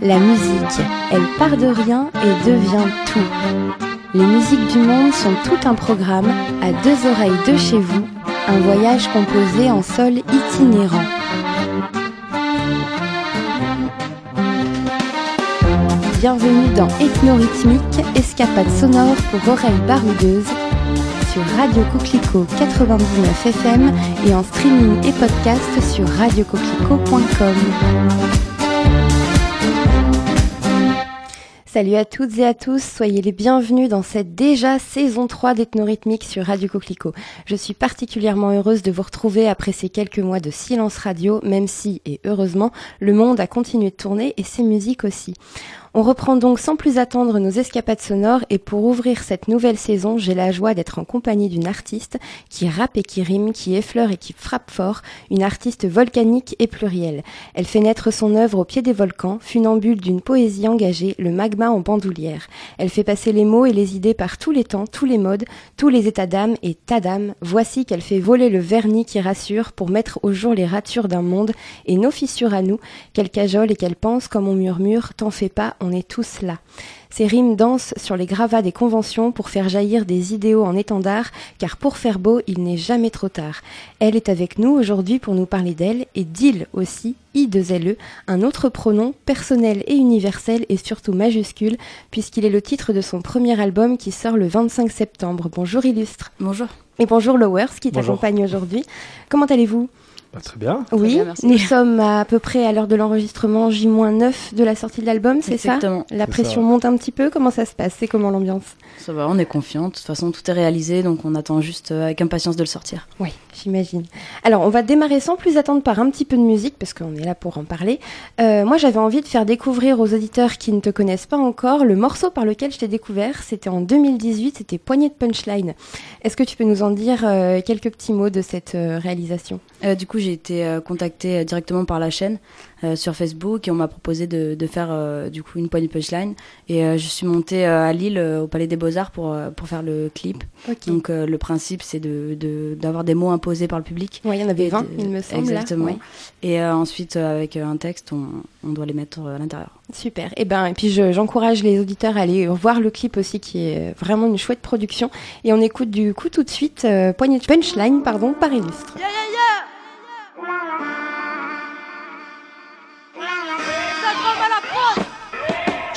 La musique, elle part de rien et devient tout. Les musiques du monde sont tout un programme, à deux oreilles de chez vous, un voyage composé en sol itinérant. Bienvenue dans Ethnorhythmique, escapade sonore pour oreilles baroudeuses, sur Radio Coquelicot 99 FM et en streaming et podcast sur radiocoquelicot.com. Salut à toutes et à tous, soyez les bienvenus dans cette déjà saison 3 d'Ethnorhythmique sur Radio Coquelicot. Je suis particulièrement heureuse de vous retrouver après ces quelques mois de silence radio, même si, et heureusement, le monde a continué de tourner et ses musiques aussi. On reprend donc sans plus attendre nos escapades sonores et pour ouvrir cette nouvelle saison, j'ai la joie d'être en compagnie d'une artiste qui rappe et qui rime, qui effleure et qui frappe fort, une artiste volcanique et plurielle. Elle fait naître son œuvre au pied des volcans, funambule d'une poésie engagée, le magma en bandoulière. Elle fait passer les mots et les idées par tous les temps, tous les modes, tous les états d'âme et tas d'âme. Voici qu'elle fait voler le vernis qui rassure pour mettre au jour les ratures d'un monde et nos fissures à nous, qu'elle cajole et qu'elle pense comme on murmure, t'en fais pas, est tous là. Ces rimes dansent sur les gravats des conventions pour faire jaillir des idéaux en étendard, car pour faire beau, il n'est jamais trop tard. Elle est avec nous aujourd'hui pour nous parler d'elle, et d'il aussi, i 2 le un autre pronom personnel et universel et surtout majuscule, puisqu'il est le titre de son premier album qui sort le 25 septembre. Bonjour Illustre. Bonjour. Et bonjour Lowers qui t'accompagne aujourd'hui. Comment allez-vous? Bah, très bien. Oui, nous sommes à peu près à l'heure de l'enregistrement J-9 de la sortie de l'album, c'est ça? La pression monte un petit peu, comment ça se passe? C'est comment l'ambiance? Ça va, on est confiante. De toute façon, tout est réalisé, donc on attend juste euh, avec impatience de le sortir. Oui, j'imagine. Alors, on va démarrer sans plus attendre par un petit peu de musique, parce qu'on est là pour en parler. Euh, moi, j'avais envie de faire découvrir aux auditeurs qui ne te connaissent pas encore le morceau par lequel je t'ai découvert. C'était en 2018, c'était Poignée de Punchline. Est-ce que tu peux nous en dire euh, quelques petits mots de cette réalisation? Du coup, j'ai été euh, contactée euh, directement par la chaîne euh, sur Facebook et on m'a proposé de, de faire du coup une poignée punchline. Et je suis montée à Lille au Palais des Beaux-Arts pour, pour faire le clip. Donc le principe, c'est d'avoir de, des mots imposés par le public. Oui, il y en avait 20, il me semble. Exactement. Et ensuite, avec un texte, on, on doit les mettre à l'intérieur. Super. Et, ben, et puis j'encourage les auditeurs à aller voir le clip aussi, qui est vraiment une chouette production. Et on écoute du coup tout de suite Poignée de Punchline pardon, par Illustre.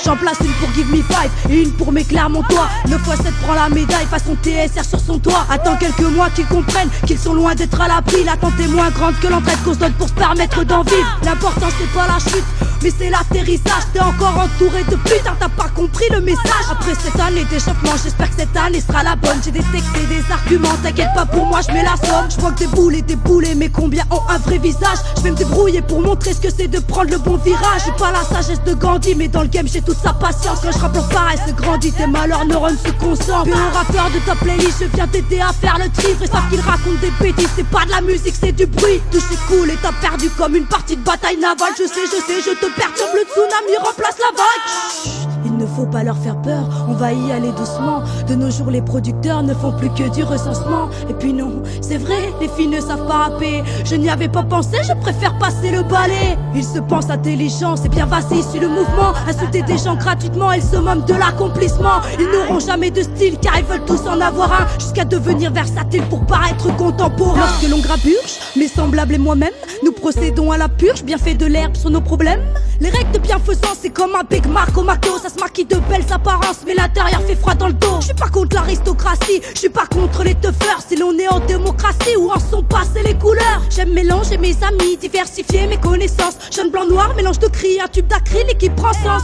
J'en place une pour Give Me Five et une pour mes toi 9 fois 7 prend la médaille façon TSR sur son toit. Attends quelques mois qu'ils comprennent qu'ils sont loin d'être à l'abri. L'attente est moins grande que l'entraide qu'on se donne pour se permettre d'en vivre. L'important c'est pas la chute, mais c'est l'atterrissage. T'es encore entouré de putain, t'as pas compris le message. Après cette année d'échauffement, j'espère que cette année sera la bonne. J'ai des et des arguments, t'inquiète pas pour moi, je mets la somme. Je vois que des boules et des boulets, mais combien ont un vrai visage? Je vais me débrouiller pour montrer ce que c'est de prendre le bon virage. J'ai pas la sagesse de Gandhi, mais dans le game j'ai toute sa patience. Quand je rappe pareil, se grandit, tes malheurs neurones se concentrent. Un rappeur de ta playlist, je viens t'aider à faire le tri. Et savent qu'il raconte des bêtises, c'est pas de la musique, c'est du bruit. Tout c'est cool et t'as perdu comme une partie de bataille navale. Je sais, je sais, je te perturbe, le tsunami remplace la vague. Il ne faut pas leur faire peur, on va y aller doucement. De nos jours, les producteurs ne font plus que du recensement. Et puis non, c'est vrai, les filles ne savent pas rapper. Je n'y avais pas pensé, je préfère passer le balai. Ils se pensent intelligents, c'est bien vas-y, sur le mouvement. Insulter des gens gratuitement, ils se moquent de l'accomplissement. Ils n'auront jamais de style car ils veulent tous en avoir un. Jusqu'à devenir versatile pour paraître contemporain. Lorsque l'on graburge, mes semblables et moi-même, nous procédons à la purge, bien fait de l'herbe sur nos problèmes. Les règles de bienfaisance, c'est comme un Big Mark au McDo, ça se maquille de belles apparences, mais l'intérieur fait froid dans le dos. Je suis pas contre l'aristocratie, je suis pas contre les teufeurs, si l'on est en démocratie, où en sont passées les couleurs? J'aime mélanger mes amis, diversifier mes connaissances. Jeune blanc noir, mélange de cris, un tube d'acrylique qui prend sens.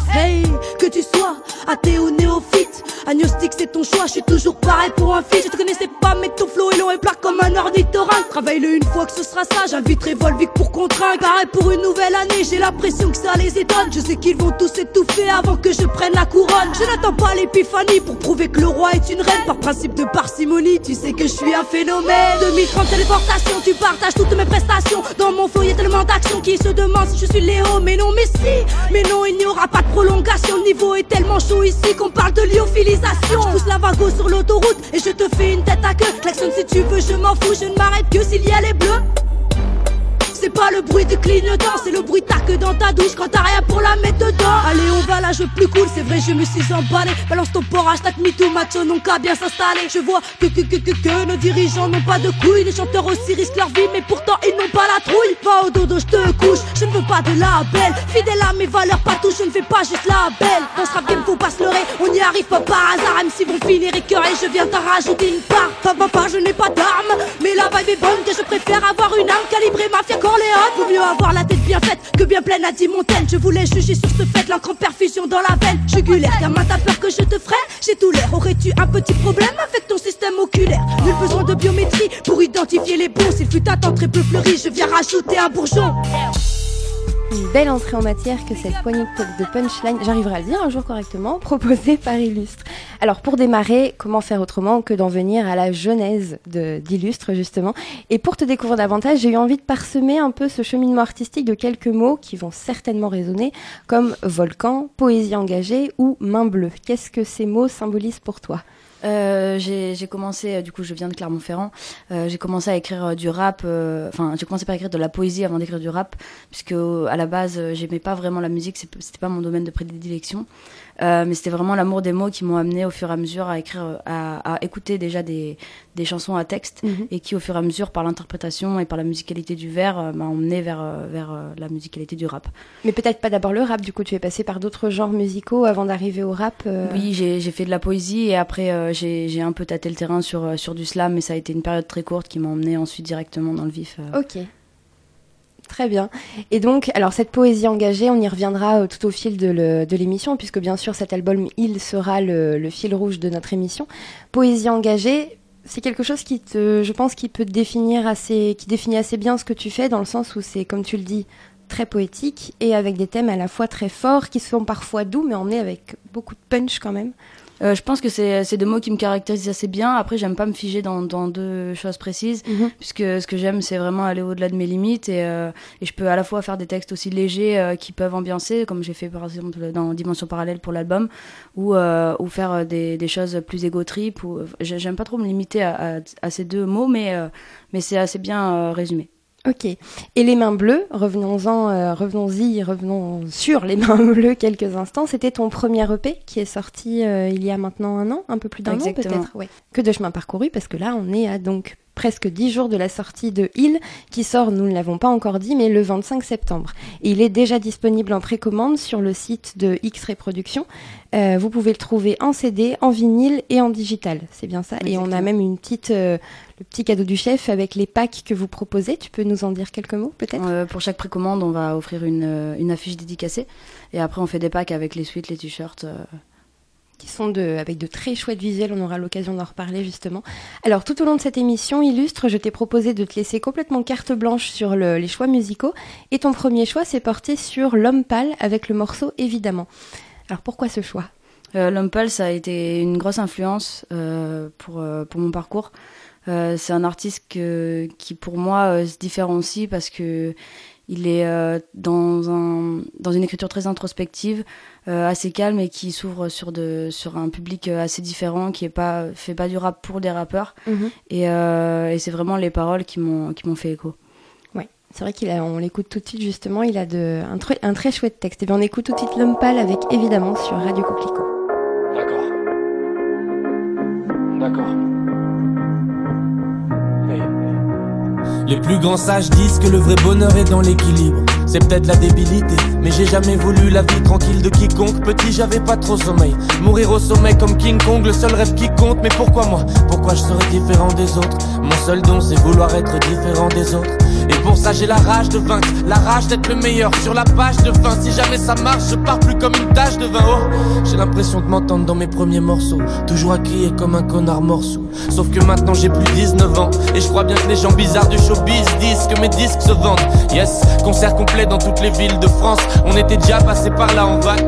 Que tu sois athée ou néophyte, agnostique c'est ton choix, je suis toujours pareil pour un fils. Je te connaissais pas, mais ton flow est long et plat comme un ornithorynque. Travaille-le une fois que ce sera ça, j'inviterai Volvic pour contraindre. Pareil pour une nouvelle année, j'ai l'impression que ça les étonne. Je sais qu'ils vont tous étouffer avant que je prenne la couronne. Je n'attends pas l'épiphanie pour prouver que le roi est une reine. Par principe de parcimonie, tu sais que je suis un phénomène. 2030 téléportation, tu partages toutes mes prestations. Dans mon foyer tellement d'actions qui se demandent si je suis Léo. Mais non, mais si, mais non, il n'y aura pas de prolongation. Le niveau est tellement chaud ici qu'on parle de pousse la vago sur l'autoroute et je te fais une tête à queue. Klaxon si tu veux, je m'en fous, je ne m'arrête que s'il y a les bleus c'est pas le bruit du clignotant, c'est le bruit que dans ta douche quand t'as rien pour la mettre dedans. Allez, on va là, je plus cool, c'est vrai, je me suis emballé. Balance ton port, hashtag MeToo, macho, non qu'à bien s'installer. Je vois que, que, que, que, que nos dirigeants n'ont pas de couilles. Les chanteurs aussi risquent leur vie, mais pourtant ils n'ont pas la trouille. Va au dodo, je te couche, je ne veux pas de la belle. Fidèle à mes valeurs, pas tout, je ne fais pas juste la belle. Dans ce rap game, faut pas se leurrer, on y arrive pas par hasard. Même si vont finir écœurés, je viens t'en rajouter une part. Pas, pas, je n'ai pas d'armes, mais la vibe est bonne, que je préfère avoir une arme calibrée mafia Vaut mieux avoir la tête bien faite que bien pleine à dix montagnes. Je voulais juger sur ce fait, l'encre en perfusion dans la veine. Jugulaire, gamin, t'as peur que je te freine J'ai tout l'air, aurais-tu un petit problème avec ton système oculaire? Nul besoin de biométrie pour identifier les bons. S'il fut un temps très peu fleuri, je viens rajouter un bourgeon. Une belle entrée en matière que cette poignée de punchline, j'arriverai à le dire un jour correctement, proposée par Illustre. Alors pour démarrer, comment faire autrement que d'en venir à la genèse d'Illustre justement? Et pour te découvrir davantage, j'ai eu envie de parsemer un peu ce cheminement artistique de quelques mots qui vont certainement résonner, comme volcan, poésie engagée ou main bleue. Qu'est-ce que ces mots symbolisent pour toi? Euh, j'ai commencé, euh, du coup, je viens de Clermont-Ferrand. Euh, j'ai commencé à écrire du rap. Enfin, j'ai commencé par écrire de la poésie avant d'écrire du rap, puisque à la base, j'aimais pas vraiment la musique. C'était pas mon domaine de prédilection. Euh, mais c'était vraiment l'amour des mots qui m'ont amené au fur et à mesure à écrire, à, à écouter déjà des, des, chansons à texte mhm. et qui au fur et à mesure par l'interprétation et par la musicalité du vers euh, m'a emmené vers, euh, vers la musicalité du rap. Mais peut-être pas d'abord le rap, du coup tu es passé par d'autres genres musicaux avant d'arriver au rap Oui, j'ai fait de la poésie et après j'ai un peu tâté le terrain sur, sur du slam, mais ça a été une période très courte qui m'a emmené ensuite directement dans le vif. Ok. Très bien. Et donc, alors cette poésie engagée, on y reviendra euh, tout au fil de l'émission, puisque bien sûr cet album, il sera le, fil rouge de notre émission. Poésie engagée, c'est quelque chose qui te, je pense, qui peut définir assez, qui définit assez bien ce que tu fais, dans le sens où c'est, comme tu le dis, très poétique et avec des thèmes à la fois très forts, qui sont parfois doux, mais emmenés avec beaucoup de punch quand même. Euh, je pense que c'est deux mots qui me caractérisent assez bien. Après, j'aime pas me figer dans, dans deux choses précises, mhm. puisque ce que j'aime, c'est vraiment aller au-delà de mes limites. Et, euh, et, je peux à la fois faire des textes aussi légers euh, qui peuvent ambiancer, comme j'ai fait par exemple dans Dimension Parallèle pour l'album, ou, ou faire des, des, choses plus égo-trip. J'aime pas trop me limiter à, à, à, ces deux mots, mais, mais c'est assez bien résumé. Ok. Et les mains bleues, revenons-en, euh, revenons-y, revenons sur les mains bleues quelques instants. C'était ton premier EP qui est sorti euh, il y a maintenant un an, un peu plus d'un an peut-être? Ouais. Que de chemin parcouru parce que là on est à donc presque dix jours de la sortie de Il, qui sort, nous ne l'avons pas encore dit, mais le 25 septembre. Et il est déjà disponible en précommande sur le site de X-Ray Productions. Euh, vous pouvez le trouver en CD, en vinyle et en digital. C'est bien ça. Et on a même une petite, euh, le petit cadeau du chef avec les packs que vous proposez. Tu peux nous en dire quelques mots, peut-être? Euh, Pour chaque précommande, on va offrir une, une affiche dédicacée. Et après, on fait des packs avec les suites, les t-shirts qui sont avec de très chouettes visuels, on aura l'occasion d'en reparler justement. Alors tout au long de cette émission illustre, je t'ai proposé de te laisser complètement carte blanche sur les choix musicaux, et ton premier choix s'est porté sur L'homme pâle avec le morceau évidemment. Alors pourquoi ce choix? Euh, L'homme pâle, ça a été une grosse influence euh, pour, euh, pour mon parcours. C'est un artiste qui pour moi se différencie parce que il est dans une écriture très introspective. Euh, assez calme et qui s'ouvre sur de sur un public euh, assez différent qui est pas fait pas du rap pour des rappeurs mhm. et, euh, et c'est vraiment les paroles qui m'ont qui m'ont fait écho. Ouais, c'est vrai qu'il a on l'écoute tout de suite justement, il a de un, très un très chouette texte. Et bien on écoute tout de suite l'homme pâle avec évidemment sur Radio Coquelicot. D'accord. D'accord. Les plus grands sages disent que le vrai bonheur est dans l'équilibre. C'est peut-être la débilité, mais j'ai jamais voulu la vie tranquille de quiconque. Petit, j'avais pas trop sommeil. Mourir au sommet comme King Kong, le seul rêve qui compte. Mais pourquoi moi? Pourquoi je serais différent des autres? Mon seul don, c'est vouloir être différent des autres. Et pour ça, j'ai la rage de vaincre, la rage d'être le meilleur sur la page de fin. Si jamais ça marche, je pars plus comme une tache de vin. Oh, j'ai l'impression de m'entendre dans mes premiers morceaux, toujours à crier comme un connard morceau. Sauf que maintenant j'ai plus 19 ans, et je crois bien que les gens bizarres du showbiz disent que mes disques se vendent. Yes, concert complet dans toutes les villes de France. On était déjà passé par là en vague.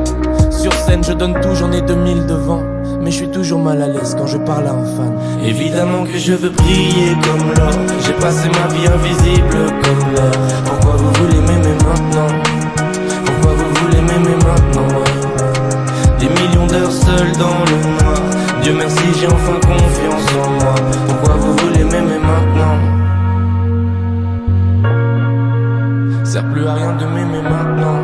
Sur scène, je donne tout, j'en ai 2000 devant mais je suis toujours mal à l'aise quand je parle à un fan. Évidemment que je veux briller comme l'or. J'ai passé ma vie invisible comme l'air. Pourquoi vous voulez m'aimer maintenant? Pourquoi vous voulez m'aimer maintenant? Des millions d'heures seules dans le noir. Dieu merci, j'ai enfin confiance en moi. Pourquoi vous voulez m'aimer maintenant? sert plus à rien de m'aimer maintenant.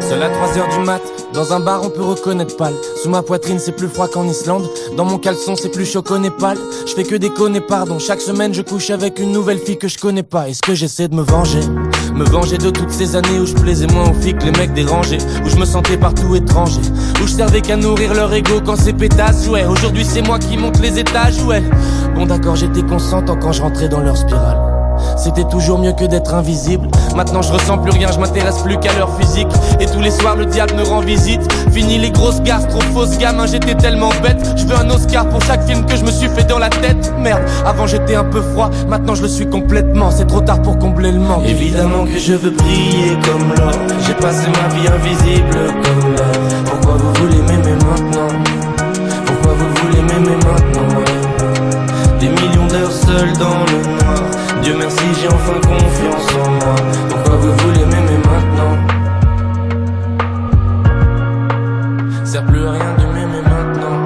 Seul à 3h du mat, dans un bar on peut reconnaître pâle. Sous ma poitrine c'est plus froid qu'en Islande. Dans mon caleçon c'est plus chaud qu'au Népal. Je fais que des déconner, pardon. Chaque semaine je couche avec une nouvelle fille que je connais pas. Est-ce que j'essaie de me venger? Me venger de toutes ces années où je plaisais moins aux filles que les mecs dérangés. Où je me sentais partout étranger. Où je servais qu'à nourrir leur ego quand c'est pétasse. Ouais, aujourd'hui c'est moi qui monte les étages. Ouais. Bon d'accord j'étais consentant quand je rentrais dans leur spirale. C'était toujours mieux que d'être invisible. Maintenant je ressens plus rien, je m'intéresse plus qu'à leur physique. Et tous les soirs le diable me rend visite. Fini les grosses gares, trop fausses gamins, j'étais tellement bête. Je veux un Oscar pour chaque film que je me suis fait dans la tête. Merde, avant j'étais un peu froid, maintenant je le suis complètement. C'est trop tard pour combler le manque. Évidemment que je veux briller comme l'or. J'ai passé ma vie invisible comme l'or. Pourquoi vous voulez m'aimer maintenant? Pourquoi vous voulez m'aimer maintenant? Des millions d'heures seules dans le noir. Dieu merci, j'ai enfin confiance en moi. Pourquoi vous voulez m'aimer maintenant? Sert plus rien de m'aimer maintenant.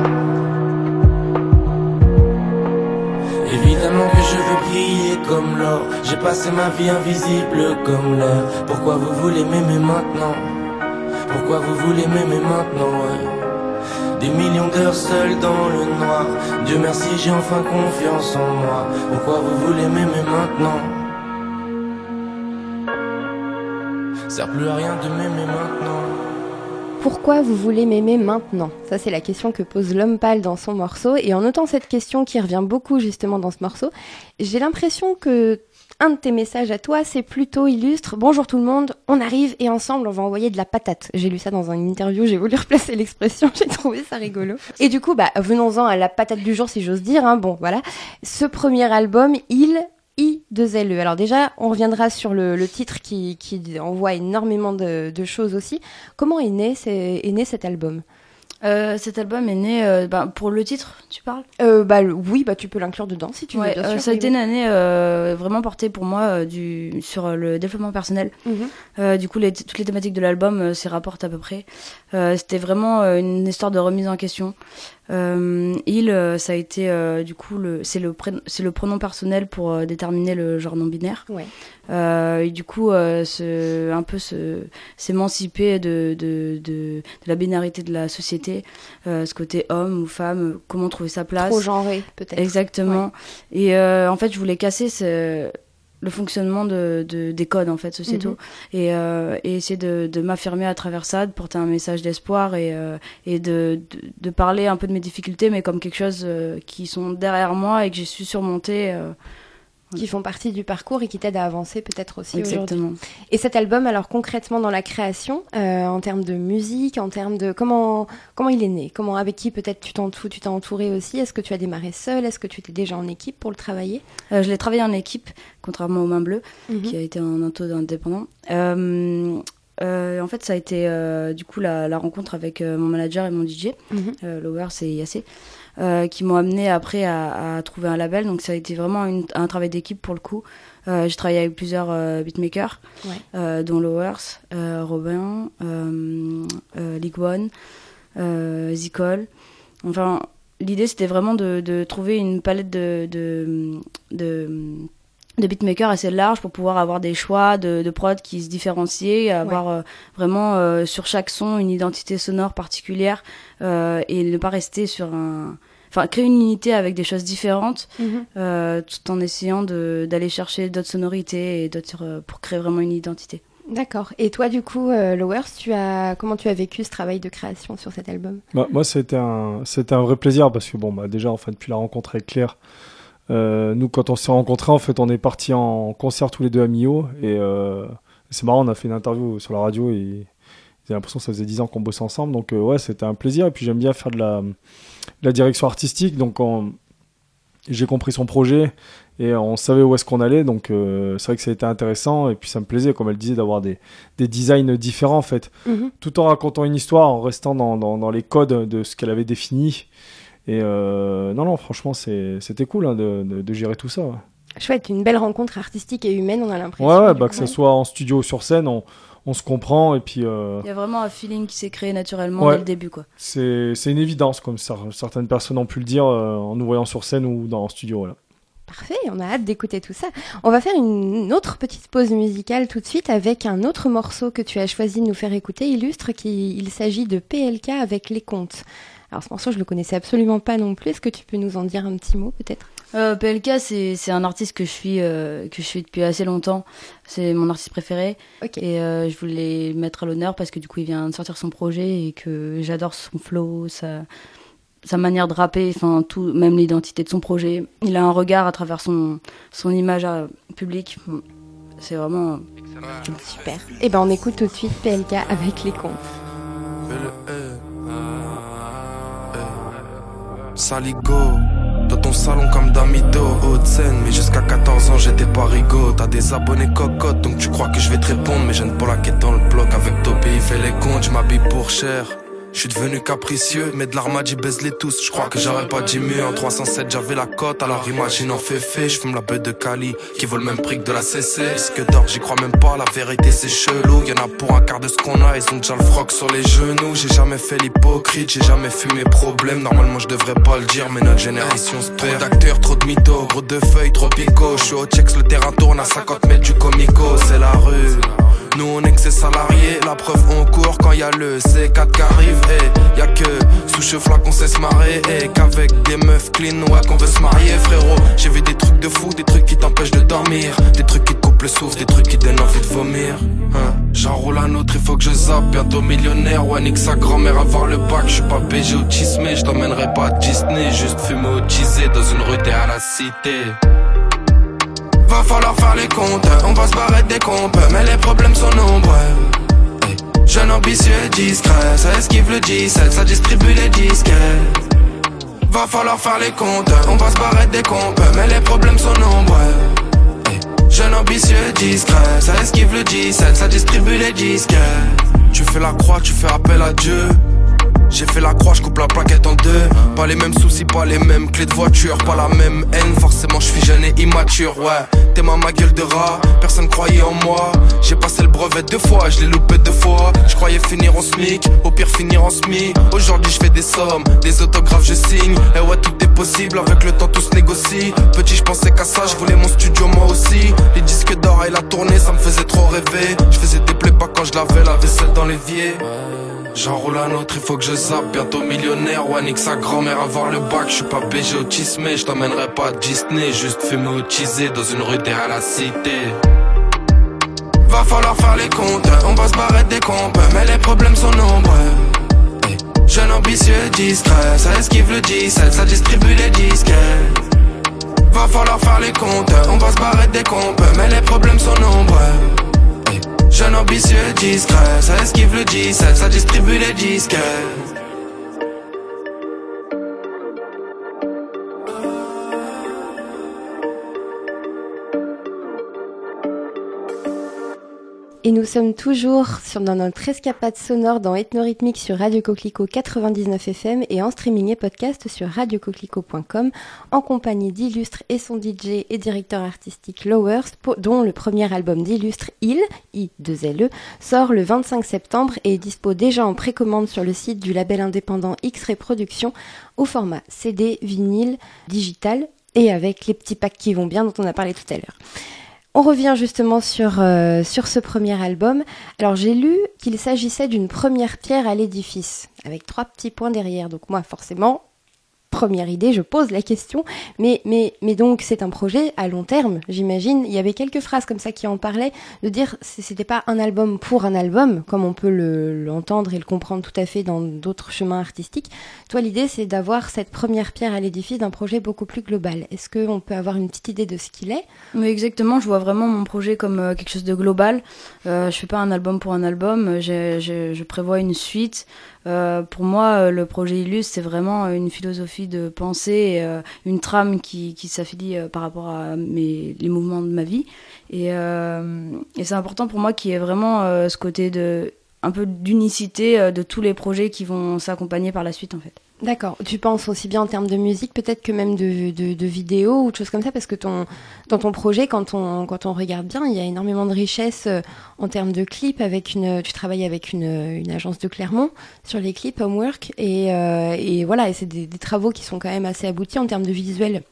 Évidemment que je veux briller comme l'or. J'ai passé ma vie invisible comme l'or. Pourquoi vous voulez m'aimer maintenant? Pourquoi vous voulez m'aimer maintenant. Des millions d'heures seules dans le noir. Dieu merci, j'ai enfin confiance en moi. Pourquoi vous voulez m'aimer maintenant? Sert plus à rien de m'aimer maintenant. Pourquoi vous voulez m'aimer maintenant? Ça, c'est la question que pose l'homme pâle dans son morceau. Et en notant cette question qui revient beaucoup justement dans ce morceau, j'ai l'impression que un de tes messages à toi, c'est plutôt illustre. Bonjour tout le monde, on arrive et ensemble on va envoyer de la patate. J'ai lu ça dans une interview, j'ai voulu replacer l'expression, j'ai trouvé ça rigolo. Et du coup, bah, venons-en à la patate du jour si j'ose dire. Hein. Bon, voilà. Ce premier album, il I2LE. Alors déjà, on reviendra sur le, titre qui, envoie énormément de, choses aussi. Comment est né, est né cet album? Euh, cet album est né euh, bah, pour le titre, tu parles? Euh, bah, Oui, bah, tu peux l'inclure dedans si tu ouais, veux. Bien sûr, ça a été une année euh, vraiment portée pour moi du, sur le développement personnel. Mm-hmm. du coup, les, toutes les thématiques de l'album s'y rapportent à peu près. C'était vraiment une histoire de remise en question. Euh, il, ça a été euh, du coup le, c'est le c'est le pronom personnel pour euh, déterminer le genre non binaire. Ouais. et du coup, se, un peu s'émanciper de, de, de, de, la binarité de la société, ce côté homme ou femme, comment trouver sa place. Trop genré peut-être. Exactement. Ouais. Et en fait, je voulais casser ce le fonctionnement de, de, des codes en fait sociétaux mm-hmm. et, euh, et essayer de, de m'affirmer à travers ça, de porter un message d'espoir et, euh, et de, de, de, parler un peu de mes difficultés mais comme quelque chose euh, qui sont derrière moi et que j'ai su surmonter. Euh, qui font partie du parcours et qui t'aident à avancer peut-être aussi Exactement. Et cet album, alors concrètement dans la création, euh, en termes de musique, en termes de comment comment il est né, comment avec qui peut-être tu t'en tu t'es entouré aussi, est-ce que tu as démarré seul, est-ce que tu étais déjà en équipe pour le travailler? Euh, Je l'ai travaillé en équipe, contrairement aux Mains Bleues, Mhm. mm -hmm. qui a été en auto indépendant. Euh, euh, en fait, ça a été euh, du coup la, la rencontre avec euh, mon manager et mon DJ, mm -hmm. Lower, c'est Yassé. Euh, qui m'ont amené après à, à, trouver un label. Donc ça a été vraiment une, un travail d'équipe pour le coup. Euh, j'ai travaillé avec plusieurs euh, beatmakers, ouais. dont Lowers, Robin, League One, Zicol. Enfin, l'idée c'était vraiment de, de, trouver une palette de, de, de assez large pour pouvoir avoir des choix de, de prod qui se différenciaient, avoir ouais. euh, vraiment euh, sur chaque son une identité sonore particulière euh, et ne pas rester sur un... Enfin, créer une unité avec des choses différentes mm -hmm. tout en essayant d'aller chercher d'autres sonorités et d'autres euh, pour créer vraiment une identité. D'accord. Et toi, du coup, euh, Lowers, tu as comment tu as vécu ce travail de création sur cet album? Bah, Moi, c'était un c'était un vrai plaisir parce que bon, bah déjà, en fait, depuis la rencontre avec Claire, euh, nous, quand on s'est rencontrés, en fait, on est partis en concert tous les deux à Mio. Et euh, c'est marrant, on a fait une interview sur la radio et j'ai l'impression que ça faisait 10 ans qu'on bossait ensemble. Donc, euh, ouais, c'était un plaisir. Et puis, j'aime bien faire de la, la direction artistique. Donc, on... j'ai compris son projet et on savait où est-ce qu'on allait. Donc, euh, c'est vrai que ça a été intéressant. Et puis, ça me plaisait, comme elle disait, d'avoir des, des designs différents, en fait. Mm -hmm. Tout en racontant une histoire, en restant dans, dans, dans les codes de ce qu'elle avait défini. Et euh, non, non, franchement, c'était cool hein, de, de, de, gérer tout ça. Ouais. Chouette, une belle rencontre artistique et humaine, on a l'impression. Ouais, ouais bah, que ce soit en studio ou sur scène, on, on se comprend. Et puis, euh... Il y a vraiment un feeling qui s'est créé naturellement ouais. dès le début. quoi. C'est une évidence, comme certaines personnes ont pu le dire euh, en nous voyant sur scène ou dans un studio. Voilà. Parfait, on a hâte d'écouter tout ça. On va faire une autre petite pause musicale tout de suite avec un autre morceau que tu as choisi de nous faire écouter, Illustre, qui, il s'agit de PLK avec les contes. Alors ce morceau, je le connaissais absolument pas non plus. Est-ce que tu peux nous en dire un petit mot peut-être? Euh, PLK, c'est un artiste que je suis euh, que je suis depuis assez longtemps. C'est mon artiste préféré. Et euh, je voulais le mettre à l'honneur parce que du coup, il vient de sortir son projet et que j'adore son flow, sa sa manière de rapper, enfin tout, même l'identité de son projet. Il a un regard à travers son, son image à, public. C'est vraiment super. Et eh ben on écoute tout de suite PLK avec les cons. Saligo, dans ton salon comme Damido, haute scène, mais jusqu'à 14 ans j'étais pas rigot. T'as des abonnés cocottes, donc tu crois que je vais te répondre, mais ne pas la quête dans le bloc avec Topi, il fait les comptes, je m'habille pour cher. Je suis devenu capricieux, mais de l'armade baise les tous. Je crois que j'aurais pas dit mieux. En 307 j'avais la cote, alors imagine en fait. Je fume la bête de Cali, qui vaut le même prix que de la CC. que d'or, j'y crois même pas, la vérité c'est chelou. Y'en a pour un quart de ce qu'on a, ils ont déjà le froc sur les genoux. J'ai jamais fait l'hypocrite, j'ai jamais fumé problème. Normalement je devrais pas le dire, mais notre génération se perd. Trop d'acteurs, trop de mythos, gros de feuilles, trop pico. Je suis au checks, le terrain tourne à 50 mètres du comico, c'est la rue. Nous on est que ses salariés, la preuve on court quand y a le C4 qui arrive eh. y a que sous cheveux qu'on sait se marrer eh. qu'avec des meufs clean ouais qu'on veut se marier frérot. J'ai vu des trucs de fou, des trucs qui t'empêchent de dormir, des trucs qui te coupent le souffle, des trucs qui donnent envie de vomir. Hein. J'enroule un autre, il faut que je zappe, bientôt millionnaire, ouais nique sa grand-mère avoir le bac, je suis pas BG ou mais je t'emmènerai pas à Disney, juste fumer au dans une rue à la cité va falloir faire les comptes. On va se barrer des comptes Mais les problèmes sont nombreux. Jeune ambitieux et discret Ça esquive le 17 Ça distribue les disques Va falloir faire les comptes On va se barrer des comptes Mais les problèmes sont nombreux. Jeune ambitieux et discret Ça esquive le 17 Ça distribue les disques Tu fais la croix, tu fais appel à Dieu j'ai fait la croix, je coupe la plaquette en deux. Pas les mêmes soucis, pas les mêmes clés de voiture, pas la même haine. Forcément, je suis jeune et immature, ouais. T'es ma, gueule de rat, personne croyait en moi. J'ai passé le brevet deux fois, je l'ai loupé deux fois. Je croyais finir en SMIC, au pire finir en SMI. Aujourd'hui, je fais des sommes, des autographes, je signe. Et ouais, tout est possible, avec le temps, tout se négocie. Petit, je pensais qu'à ça, je voulais mon studio, moi aussi. Les disques d'or et la tournée, ça me faisait trop rêver. Je faisais des pas quand je lavais la vaisselle dans l'évier. J'enroule un autre, il faut que je zappe. Bientôt millionnaire, ouais, sa grand-mère avoir le bac. Je suis pas BG au je t'emmènerai pas à Disney. Juste fumer au dans une rue derrière la cité. Va falloir faire les comptes, on va se barrer des comptes, mais les problèmes sont nombreux. Jeune ambitieux, discret, ça esquive le 17, ça distribue les disques. Va falloir faire les comptes, on va se barrer des comptes, mais les problèmes sont nombreux. Jeune ambitieux, discret, ça esquive le 17, ça distribue les disques. Et nous sommes toujours dans notre escapade sonore dans Ethnorhythmique sur Radio Coquelicot 99 FM et en streaming et podcast sur radiocoquelicot.com en compagnie d'Illustre et son DJ et directeur artistique Lowers, dont le premier album d'Illustre, Il, I2LE, sort le 25 septembre et est dispo déjà en précommande sur le site du label indépendant X-Ray Productions au format CD, vinyle, digital et avec les petits packs qui vont bien dont on a parlé tout à l'heure. On revient justement sur, euh, sur ce premier album. Alors j'ai lu qu'il s'agissait d'une première pierre à l'édifice, avec trois petits points derrière. Donc moi forcément, première idée, je pose la question. Mais, mais, mais donc, c'est un projet à long terme, j'imagine. Il y avait quelques phrases comme ça qui en parlaient, de dire c'était pas un album pour un album, comme on peut l'entendre et le comprendre tout à fait dans d'autres chemins artistiques. Toi, l'idée, c'est d'avoir cette première pierre à l'édifice d'un projet beaucoup plus global. Est-ce qu'on peut avoir une petite idée de ce qu'il est? Oui, exactement. Je vois vraiment mon projet comme euh, quelque chose de global. Euh, je fais pas un album pour un album. je prévois une suite. Euh, pour moi, euh, le projet Illus, c'est vraiment une philosophie de pensée, euh, une trame qui, qui s'affilie par rapport à mes, les mouvements de ma vie. Et, et c'est important pour moi qu'il y ait vraiment ce côté de un peu d'unicité de tous les projets qui vont s'accompagner par la suite, en fait. D'accord. Tu penses aussi bien en termes de musique, peut-être que même de, de, de vidéos ou de choses comme ça, parce que ton, dans ton projet, quand on, quand on regarde bien, il y a énormément de richesse euh, en termes de clips. Avec une, tu travailles avec une, agence de Clermont sur les clips Homework, et, euh, et voilà, et c'est des, travaux qui sont quand même assez aboutis en termes de visuels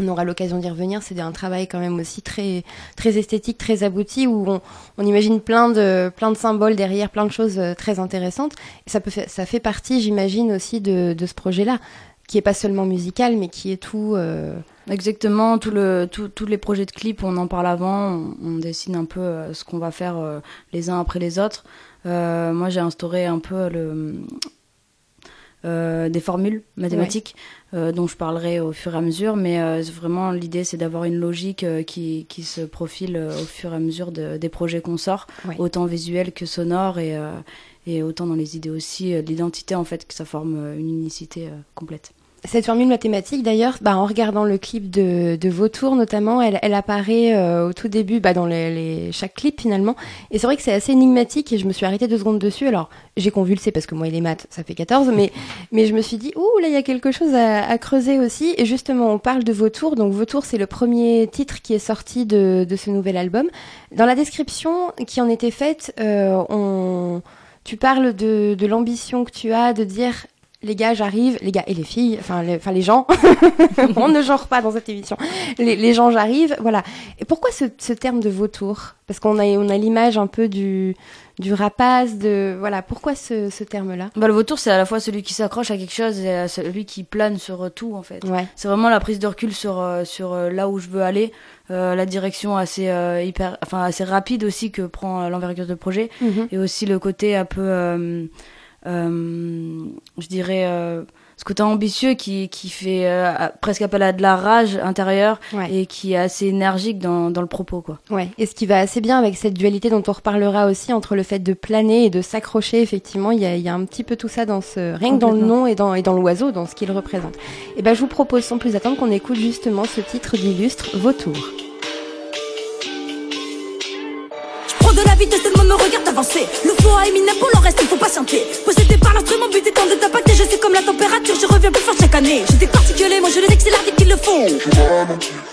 on aura l'occasion d'y revenir. C'est un travail quand même aussi très, très esthétique, très abouti, où on, imagine plein de, plein de symboles derrière, plein de choses euh, très intéressantes. Et ça, peut ça fait partie, j'imagine, aussi de, ce projet-là, qui est pas seulement musical, mais qui est tout. Euh, Exactement, tout le, tous les projets de clips, on en parle avant, on, dessine un peu euh, ce qu'on va faire les uns après les autres. moi, j'ai instauré un peu le, des formules mathématiques. Euh, dont je parlerai au fur et à mesure. Mais euh, vraiment, l'idée, c'est d'avoir une logique euh, qui, qui, se profile au fur et à mesure des projets qu'on sort, autant visuel que sonore et, et autant dans les idées aussi, l'identité, en fait, que ça forme une unicité complète. Cette formule mathématique, d'ailleurs, bah, en regardant le clip de, de Vautour notamment, elle, elle apparaît euh, au tout début, bah, dans les, les, chaque clip finalement. Et c'est vrai que c'est assez énigmatique et je me suis arrêtée deux secondes dessus. Alors, j'ai convulsé parce que moi, il est maths, ça fait 14, mais, mais je me suis dit, ouh, là, il y a quelque chose à, à, creuser aussi. Et justement, on parle de Vautour. Donc, Vautour, c'est le premier titre qui est sorti de, de, ce nouvel album. Dans la description qui en était faite, euh, on tu parles de, de l'ambition que tu as de dire les gars, j'arrive, les gars et les filles, enfin les, enfin les gens, on ne genre pas dans cette émission. Les, les gens, j'arrive, voilà. Et pourquoi ce, ce terme de vautour? Parce qu'on a, on a l'image un peu du, du rapace, de voilà. Pourquoi ce, ce terme-là? Bah, le vautour, c'est à la fois celui qui s'accroche à quelque chose et celui qui plane sur tout en fait. Ouais. C'est vraiment la prise de recul sur euh, sur euh, là où je veux aller, euh, la direction assez hyper, enfin assez rapide aussi que prend l'envergure de projet, mhm. et aussi le côté un peu euh, je dirais, euh, ce côté ambitieux qui, qui fait euh, presque appel à de la rage intérieure et qui est assez énergique dans, dans le propos. Quoi. Ouais. Et ce qui va assez bien avec cette dualité dont on reparlera aussi entre le fait de planer et de s'accrocher, effectivement, il y a, y a, un petit peu tout ça dans ce, rien que dans le nom et dans, et dans l'oiseau, dans ce qu'il représente. Et ben, je vous propose sans plus attendre qu'on écoute justement ce titre d'illustre, Vautour. de la vitesse, tout le monde me regarde avancer. Le flow a éminé pour le reste, il faut patienter. Possédé par l'instrument, but étant de t'impacter. Je sais comme la température, je reviens plus fort chaque année. J'ai des particuliers, moi je les accélère dès qu'ils le font.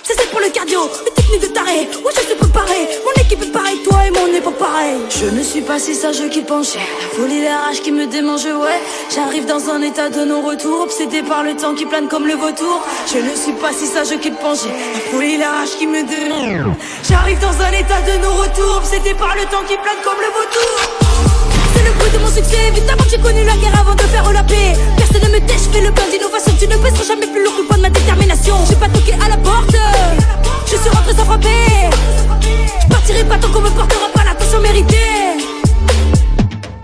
C'est celle pour le cardio, une technique de taré. Moi je suis préparé, mon équipe est pareille, toi et mon époque pareil. Je ne suis pas si sage qu'il penchait. La folie, la rage qui me démange, ouais. J'arrive dans un état de non-retour, obsédé par le temps qui plane comme le vautour. Je ne suis pas si sage qu'il penchait. La folie, la rage qui me démange. J'arrive dans un état de non-retour, obsédé par le temps qui plane comme C'est le bruit de mon succès, évidemment j'ai connu la guerre avant de faire la paix. Personne ne me tait, je fais le plein d'innovation Tu ne pèseras jamais plus lourd que le poids de ma détermination. J'ai pas toqué à la porte. Je suis rentré sans frapper. Je partirai pas tant qu'on me portera pas l'attention méritée.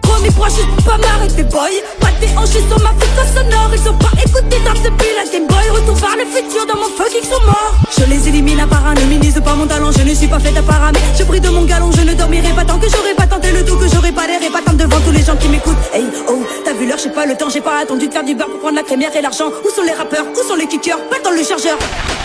Promis proches, je pas m'arrêter boy. Pas déhanché sur ma flûte sonore. Ils ont pas écouté dans depuis la Game Boy. Retour vers le futur dans mon qui sont morts Je les élimine à part un, ne minimise pas mon talent. Je ne suis pas fait d'apparamé, je prie de mon galon que j'aurai pas tenté le tout Que j'aurai pas l'air et pas tant devant tous les gens qui m'écoutent. Hey oh, t'as vu l'heure, j'ai pas le temps J'ai pas attendu de faire du beurre pour prendre la crémière et l'argent. Où sont les rappeurs, où sont les kickers? Pas dans le chargeur.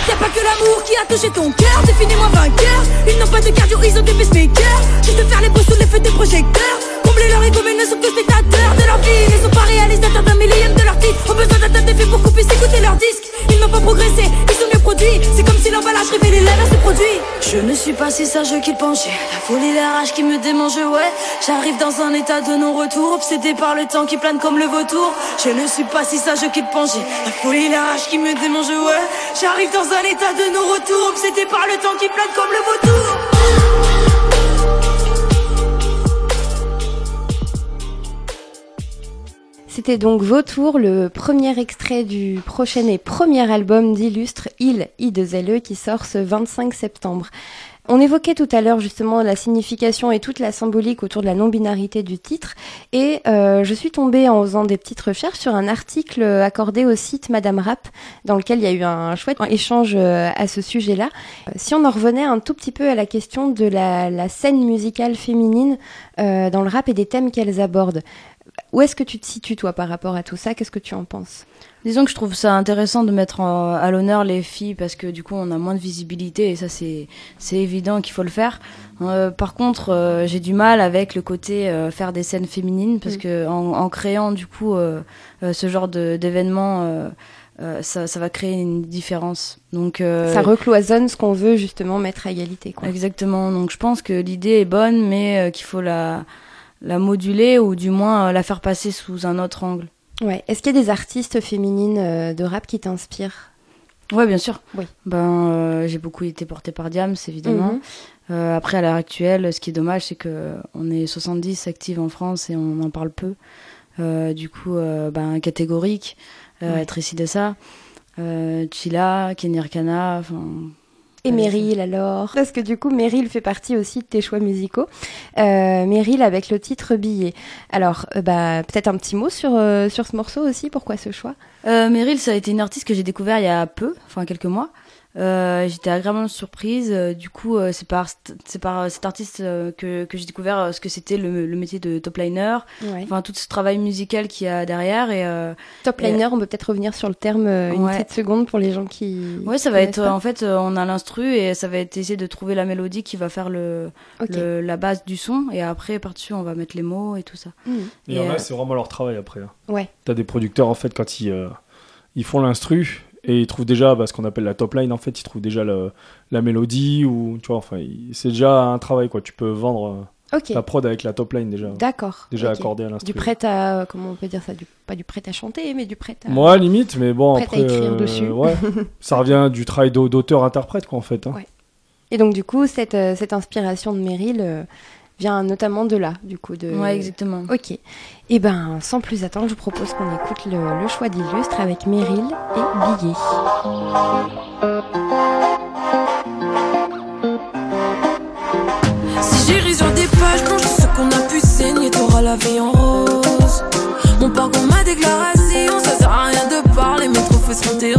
Y'a pas que l'amour qui a touché ton cœur. Définis-moi vainqueur. Ils n'ont pas de cardio, ils ont des pacemakers Juste faire les beaux sous les feux des projecteurs. Combler leur ego mais ne sont que spectateurs de leur vie. Ils sont pas réalisateurs d'un millième de leur titre Ont besoin d'un d'effet pour qu'on puisse écouter leur disque Ils n'ont pas progressé, ils sont mieux produits Je ne suis pas si sage qu'il penchait La folie, la rage qui me démange, ouais. J'arrive dans un état de non-retour Obsédé par le temps qui plane comme le vautour. Je ne suis pas si sage qu'il penchait La folie, la rage qui me démange, ouais. J'arrive dans un état de non-retour Obsédé par le temps qui plane comme le vautour C'était donc Vautour, le premier extrait du prochain et premier album d'Illustre, Il, I de Zelle, qui sort ce 25 septembre. On évoquait tout à l'heure justement la signification et toute la symbolique autour de la non-binarité du titre, et euh, je suis tombée en faisant des petites recherches sur un article accordé au site Madame Rap, dans lequel il y a eu un chouette échange euh, à ce sujet-là. Euh, si on en revenait un tout petit peu à la question de la, scène musicale féminine dans le rap et des thèmes qu'elles abordent, où est-ce que tu te situes toi par rapport à tout ça? Qu'est-ce que tu en penses? Disons que je trouve ça intéressant de mettre à l'honneur les filles parce que du coup on a moins de visibilité et ça c'est c'est évident qu'il faut le faire. Euh, par contre, euh, j'ai du mal avec le côté euh, faire des scènes féminines parce mm. que en, créant du coup ce genre d'événement, ça, ça, va créer une différence. Donc ça recloisonne ce qu'on veut justement mettre à égalité. Quoi. Exactement. Donc je pense que l'idée est bonne, mais qu'il faut la la moduler ou du moins euh, la faire passer sous un autre angle. Ouais. Est-ce qu'il y a des artistes féminines euh, de rap qui t'inspirent? Ouais, bien sûr. Oui. Ben, euh, j'ai beaucoup été portée par Diams, évidemment. Mhm. Euh, après, à l'heure actuelle, ce qui est dommage, c'est que on est 70 actives en France et on en parle peu. Euh, du coup, ben, catégorique, Ouais. Tracy Dessa, Chila, Kenny Arcana, enfin. Et Meryl alors Parce que du coup, Meryl fait partie aussi de tes choix musicaux. Euh, Meryl avec le titre Billet. Alors, euh, bah, peut-être un petit mot sur, euh, sur ce morceau aussi, pourquoi ce choix? Euh, Meryl, ça a été une artiste que j'ai découvert il y a peu, enfin quelques mois. Euh, J'étais agréablement surprise. Euh, du coup, euh, c'est par, c'est par euh, cet artiste euh, que, que j'ai découvert euh, ce que c'était le, le métier de top liner. ouais. Enfin, tout ce travail musical qu'il y a derrière. Et euh, Top liner, on peut peut-être revenir sur le terme euh, une Ouais. petite seconde pour les gens qui. ouais, ça va être pas. en fait, euh, on a l'instru et ça va être essayer de trouver la mélodie qui va faire le, la base du son. Et après, par-dessus, on va mettre les mots et tout ça. Mhm. Et il y Et, en a, euh, c'est vraiment leur travail après. hein. Ouais. T'as des producteurs, en fait, quand ils, euh, ils font l'instru et ils trouvent déjà bah, ce qu'on appelle la top line, en fait, ils trouvent déjà le- la mélodie ou, tu vois, enfin, c'est déjà un travail, quoi. Tu peux vendre euh, Ok. la prod avec la top line déjà. D'accord. Déjà Ok. accordé à l'instru. Du prêt à. Comment on peut dire ça du, Pas du prêt à chanter, mais du prêt à. Moi, limite, mais bon, à après. écrire dessus. ouais. ça revient du travail d'au- d'auteur-interprète, quoi, en fait. hein. Ouais. Et donc, du coup, cette, euh, cette inspiration de Meryl euh, vient notamment de là, du coup. De... Ouais, exactement. Ok. Et ben, sans plus attendre, je vous propose qu'on écoute le, le choix d'illustre avec Meryl et Billet. Si j'irai sur des pages blanches, ce qu'on a pu saigner, t'auras la vie en rose. Mon parcours, ma déclaration, ça sert à rien de parler, mes trophées seront tes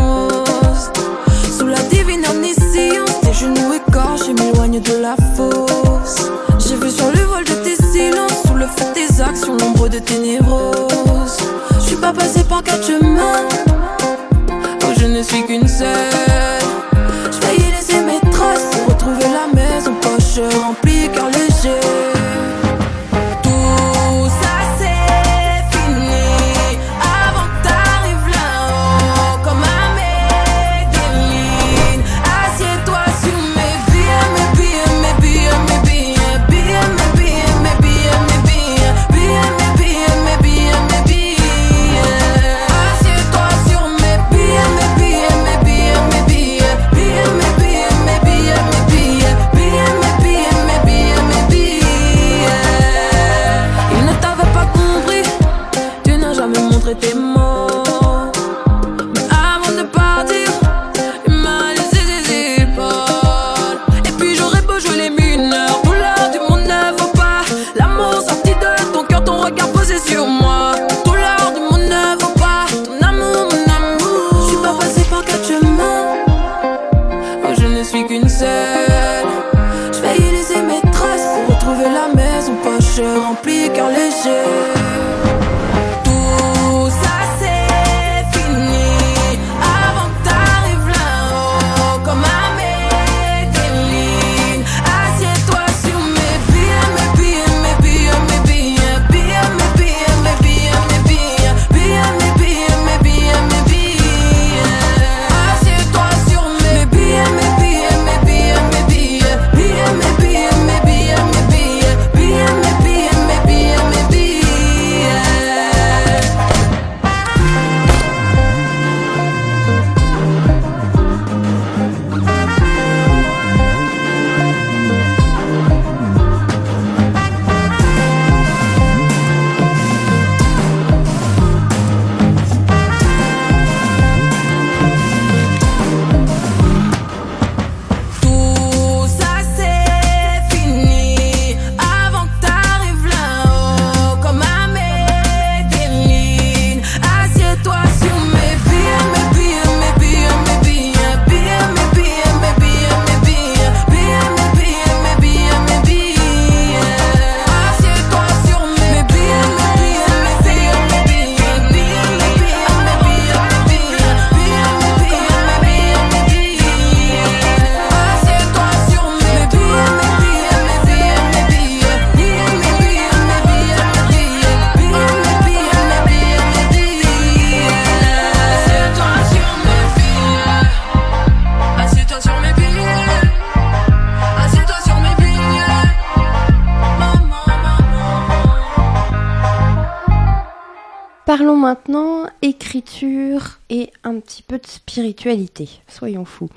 soyons fous.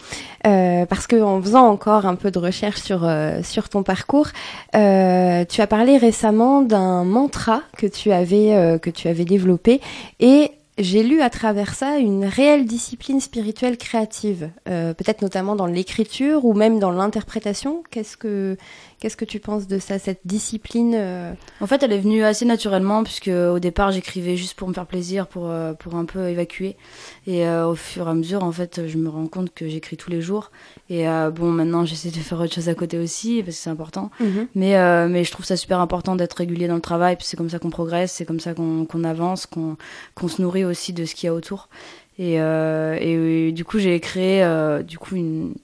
Euh, parce que en faisant encore un peu de recherche sur, euh, ton parcours, euh, tu as parlé récemment d'un mantra que tu avais, que tu avais développé et j'ai lu à travers ça une réelle discipline spirituelle créative, peut-être notamment dans l'écriture ou même dans l'interprétation. Qu'est-ce que Qu'est-ce que tu penses de ça, cette discipline euh En fait, elle est venue assez naturellement, puisque au départ, j'écrivais juste pour me faire plaisir, pour, euh, pour un peu évacuer. Et euh, au fur et à mesure, en fait, je me rends compte que j'écris tous les jours. Et bon, maintenant, j'essaie de faire autre chose à côté aussi, parce que c'est important. Mhm. mais, mais je trouve ça super important d'être régulier dans le travail, puis c'est comme ça qu'on progresse, c'est comme ça qu'on avance, qu'on qu'on se nourrit aussi de ce qu'il y a autour. Et, et, du coup, j'ai créé du coup une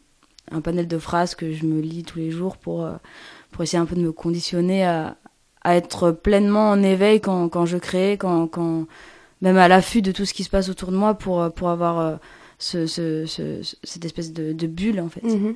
un panel de phrases que je me lis tous les jours pour, euh, pour essayer un peu de me conditionner à, à être pleinement en éveil quand, quand je crée, quand, quand, même à l'affût de tout ce qui se passe autour de moi pour, euh, pour avoir euh, ce, ce, cette espèce de, bulle en fait. Mhm.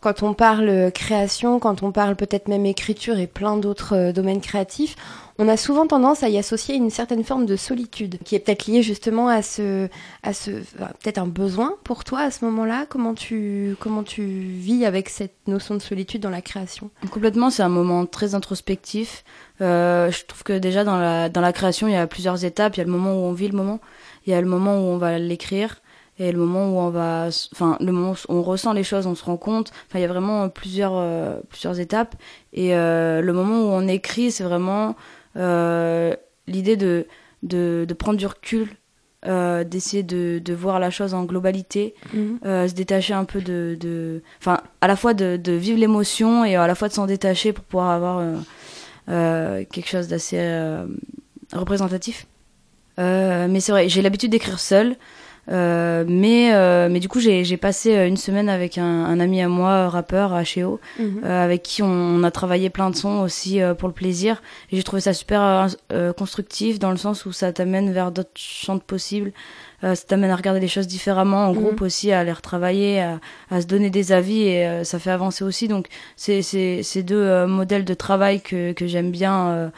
Quand on parle création, quand on parle peut-être même écriture et plein d'autres domaines créatifs, on a souvent tendance à y associer une certaine forme de solitude, qui est peut-être liée justement à ce, à ce, peut-être un besoin pour toi à ce moment-là. Comment tu, comment tu vis avec cette notion de solitude dans la création? Complètement, c'est un moment très introspectif. Euh, je trouve que déjà dans la, dans la création, il y a plusieurs étapes. Il y a le moment où on vit le moment, il y a le moment où on va l'écrire, et le moment où on va enfin le moment où on ressent les choses on se rend compte enfin il y a vraiment plusieurs euh, plusieurs étapes et euh, le moment où on écrit c'est vraiment euh, l'idée de, de, de, prendre du recul, d'essayer de, de, voir la chose en globalité, mhm. se détacher un peu de... Enfin, à la fois de, de vivre l'émotion et à la fois de s'en détacher pour pouvoir avoir quelque chose d'assez représentatif. mais c'est vrai, j'ai l'habitude d'écrire seule. Euh, mais, euh, mais du coup, j'ai passé euh, une semaine avec un, un, ami à moi, rappeur, H.E.O., mhm. avec qui on, a travaillé plein de sons aussi pour le plaisir. Et j'ai trouvé ça super constructif dans le sens où ça t'amène vers d'autres chants possibles. ça t'amène à regarder les choses différemment, en mhm. groupe aussi, à les retravailler, à, à, se donner des avis et ça fait avancer aussi. Donc, c'est ces deux modèles de travail que, que j'aime bien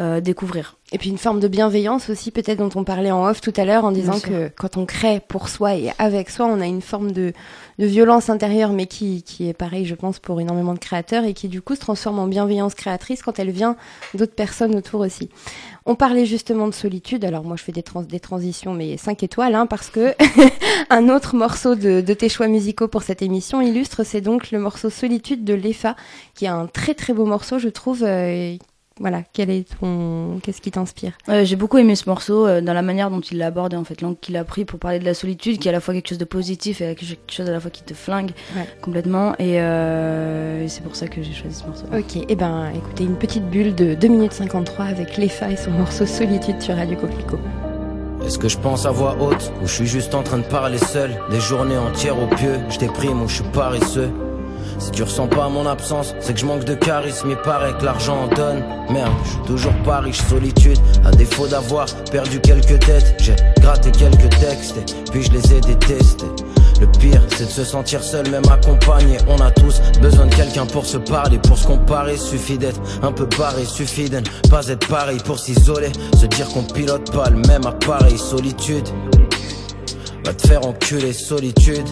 euh, découvrir. Et puis une forme de bienveillance aussi, peut-être dont on parlait en off tout à l'heure, en disant que quand on crée pour soi et avec soi, on a une forme de, de violence intérieure, mais qui, qui est pareil, je pense, pour énormément de créateurs, et qui du coup se transforme en bienveillance créatrice quand elle vient d'autres personnes autour aussi. On parlait justement de solitude, alors moi je fais des, trans des transitions, mais 5 étoiles, hein, parce que un autre morceau de, de, tes choix musicaux pour cette émission illustre, c'est donc le morceau Solitude de l'EFA, qui est un très très beau morceau, je trouve, euh, voilà, quel est ton, qu'est-ce qui t'inspire? Euh, J'ai beaucoup aimé ce morceau euh, dans la manière dont il l'a abordé en fait, l'angle qu'il a pris pour parler de la solitude, qui est à la fois quelque chose de positif et quelque chose à la fois qui te flingue complètement. Euh, et, c'est pour ça que j'ai choisi ce morceau. Ok, et eh ben écoutez une petite bulle de 2 minutes 53 avec l'EFA et son morceau Solitude sur Radio Coquelicot. Est-ce que je pense à voix haute ou je suis juste en train de parler seul Des journées entières au pieu, je déprime ou je suis paresseux? Si tu ressens pas mon absence, c'est que je manque de charisme. Il paraît que l'argent en donne. Merde, je toujours pas riche, solitude. À défaut d'avoir perdu quelques têtes, j'ai gratté quelques textes puis je les ai détestés. Le pire, c'est de se sentir seul, même accompagné. On a tous besoin de quelqu'un pour se parler, pour se comparer. Suffit d'être un peu barré, suffit de ne pas être pareil pour s'isoler. Se dire qu'on pilote pas le même appareil. Solitude, va te faire enculer, solitude.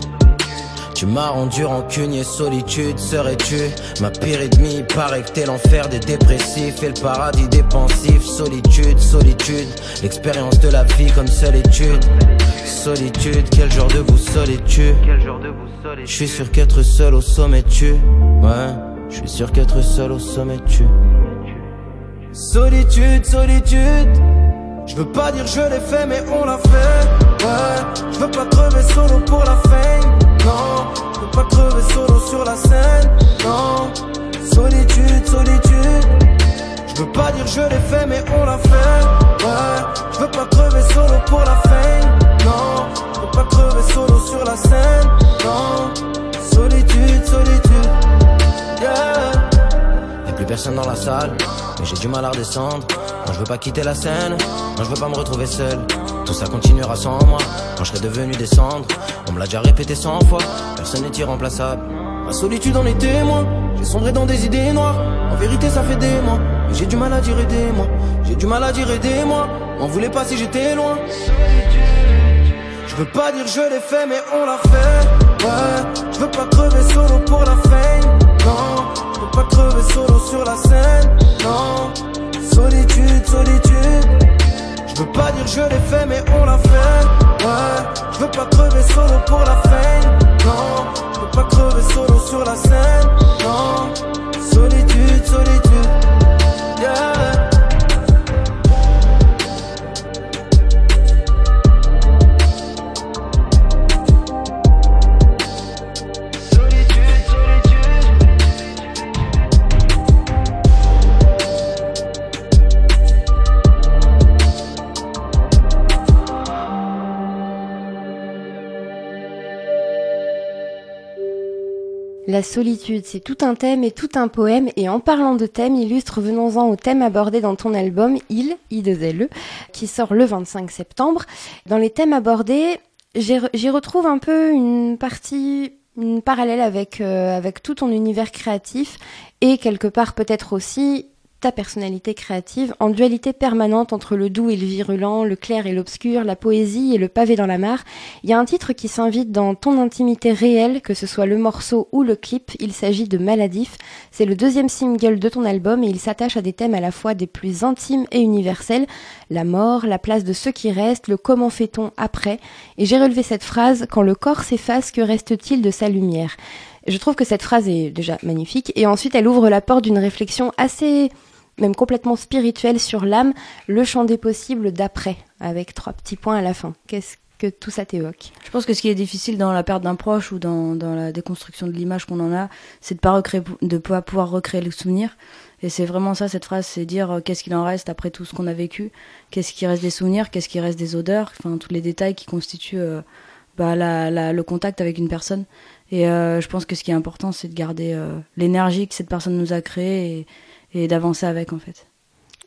Tu m'as rendu rancunier, solitude, serais-tu ma pire ennemie Paraît que t'es l'enfer des dépressifs et le paradis des pensifs. Solitude, solitude, l'expérience de la vie comme seule étude. Solitude, quel genre de vous solitude Je suis sûr qu'être seul au sommet tu Ouais, je suis sûr qu'être seul au sommet tu Solitude, solitude. Je veux pas dire je l'ai fait mais on l'a fait Ouais Je veux pas crever solo pour la fame non, je peux pas crever solo sur la scène, non. Solitude, solitude. Je veux pas dire je l'ai fait, mais on l'a fait. Ouais, je veux pas crever solo pour la fame, non. Je veux pas crever solo sur la scène, non. Solitude, solitude. Yeah. Y'a plus personne dans la salle, mais j'ai du mal à redescendre. Je veux pas quitter la scène, moi je veux pas me retrouver seul. Tout ça continuera sans moi, quand je serai devenu des cendres. On me l'a déjà répété cent fois, personne n'est irremplaçable. Ma solitude en est témoin, j'ai sombré dans des idées noires. En vérité, ça fait des mois, mais j'ai du mal à dire aidez-moi. J'ai du mal à dire aidez-moi, on voulait pas si j'étais loin. Je veux pas dire je l'ai fait, mais on l'a fait. Ouais, je veux pas crever solo pour la fame. Non, je veux pas crever solo sur la scène. Non, solitude, solitude. Je veux pas dire je l'ai fait, mais on l'a fait. Ouais, je veux pas crever solo pour la fame. Non, je veux pas crever solo sur la scène. Non, solitude, solitude. La solitude, c'est tout un thème et tout un poème. Et en parlant de thème illustre, venons-en au thème abordé dans ton album Il, I2LE, qui sort le 25 septembre. Dans les thèmes abordés, j'y retrouve un peu une partie une parallèle avec euh, avec tout ton univers créatif et quelque part peut-être aussi ta personnalité créative, en dualité permanente entre le doux et le virulent, le clair et l'obscur, la poésie et le pavé dans la mare. Il y a un titre qui s'invite dans ton intimité réelle, que ce soit le morceau ou le clip, il s'agit de Maladif. C'est le deuxième single de ton album et il s'attache à des thèmes à la fois des plus intimes et universels, la mort, la place de ceux qui restent, le comment fait-on après. Et j'ai relevé cette phrase, quand le corps s'efface, que reste-t-il de sa lumière? Je trouve que cette phrase est déjà magnifique et ensuite elle ouvre la porte d'une réflexion assez même complètement spirituel sur l'âme, le champ des possibles d'après, avec trois petits points à la fin. Qu'est-ce que tout ça t'évoque? Je pense que ce qui est difficile dans la perte d'un proche ou dans, dans la déconstruction de l'image qu'on en a, c'est de pas recréer, de pas pouvoir recréer le souvenir. Et c'est vraiment ça, cette phrase, c'est dire euh, qu'est-ce qu'il en reste après tout ce qu'on a vécu, qu'est-ce qui reste des souvenirs, qu'est-ce qui reste des odeurs, enfin tous les détails qui constituent euh, bah, le contact avec une personne. Et euh, je pense que ce qui est important, c'est de garder l'énergie que cette personne nous a créée et d'avancer avec en fait.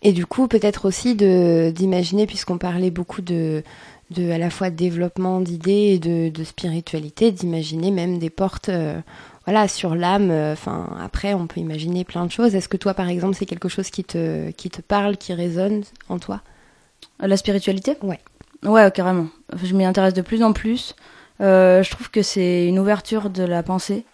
Et du coup, peut-être aussi de d'imaginer, puisqu'on parlait beaucoup de, de à la fois de développement d'idées et de, de spiritualité, d'imaginer même des portes, euh, voilà, sur l'âme. Enfin, après, on peut imaginer plein de choses. Est-ce que toi, par exemple, c'est quelque chose qui te qui te parle, qui résonne en toi? La spiritualité? Ouais. Ouais, carrément. Je m'y intéresse de plus en plus. Euh, je trouve que c'est une ouverture de la pensée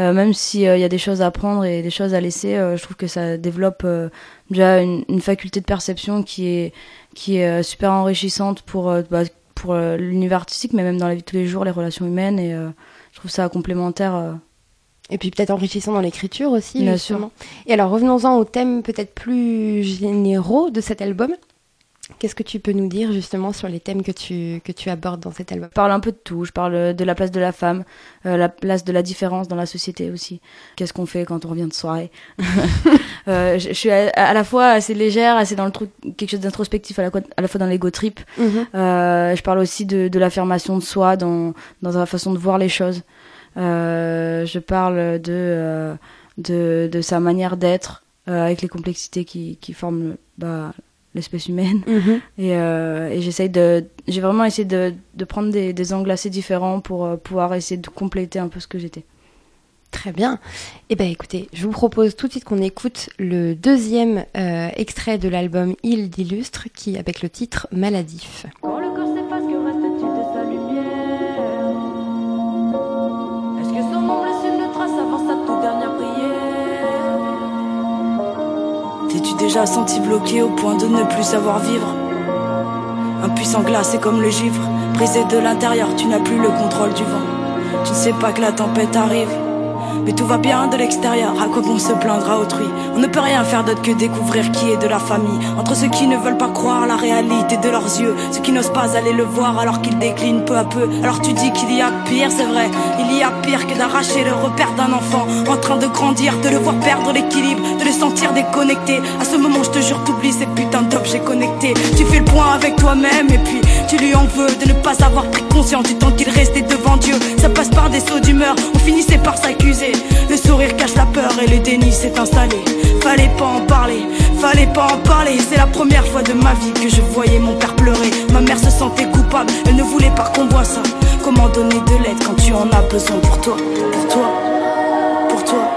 euh, même s'il euh, y a des choses à apprendre et des choses à laisser, euh, je trouve que ça développe euh, déjà une, une, faculté de perception qui est, qui est super enrichissante pour, bah, pour l'univers artistique, mais même dans la vie de tous les jours, les relations humaines. Et je trouve ça complémentaire. Et puis peut-être enrichissant dans l'écriture aussi. Bien sûr. Et alors revenons-en aux thèmes peut-être plus généraux de cet album. Qu'est-ce que tu peux nous dire justement sur les thèmes que tu, que tu abordes dans cet album? Je parle un peu de tout. Je parle de la place de la femme, euh, la place de la différence dans la société aussi. Qu'est-ce qu'on fait quand on revient de soirée? Euh, je, je, suis à, à, la fois assez légère, assez dans le truc, quelque chose d'introspectif, à, la, à la fois dans l'ego trip. Mm -hmm. euh, je parle aussi de, de l'affirmation de soi dans, dans la façon de voir les choses. Je parle de, de, de sa manière d'être avec les complexités qui, qui forment bah, l'espèce humaine. Mm -hmm. Et, euh, et j'essaye de. J'ai vraiment essayé de, de prendre des, des, angles assez différents pour euh, pouvoir essayer de compléter un peu ce que j'étais. Très bien. Eh bien, écoutez, je vous propose tout de suite qu'on écoute le deuxième euh, extrait de l'album Il d'illustre, qui avec le titre Maladif. Quand T'es-tu déjà senti bloqué au point de ne plus savoir vivre Impuissant glacé comme le givre, brisé de l'intérieur, tu n'as plus le contrôle du vent. Tu ne sais pas que la tempête arrive. Mais tout va bien de l'extérieur, à quoi bon se plaindre à autrui On ne peut rien faire d'autre que découvrir qui est de la famille. Entre ceux qui ne veulent pas croire la réalité de leurs yeux Ceux qui n'osent pas aller le voir alors qu'ils déclinent peu à peu. Alors tu dis qu'il y a pire, c'est vrai. Il y a pire que d'arracher le repère d'un enfant En train de grandir, de le voir perdre l'équilibre De le sentir déconnecté. À ce moment je te jure t'oublies ces putains d'objets connectés Tu fais le point avec toi-même et puis tu lui en veux De ne pas avoir pris conscience du temps qu'il restait devant Dieu Ça passe par des sauts d'humeur, on finissait par s'accuser le sourire cache la peur et le déni s'est installé. Fallait pas en parler, fallait pas en parler. C'est la première fois de ma vie que je voyais mon père pleurer. Ma mère se sentait coupable, elle ne voulait pas qu'on voit ça. Comment donner de l'aide quand tu en as besoin pour toi, pour toi, pour toi?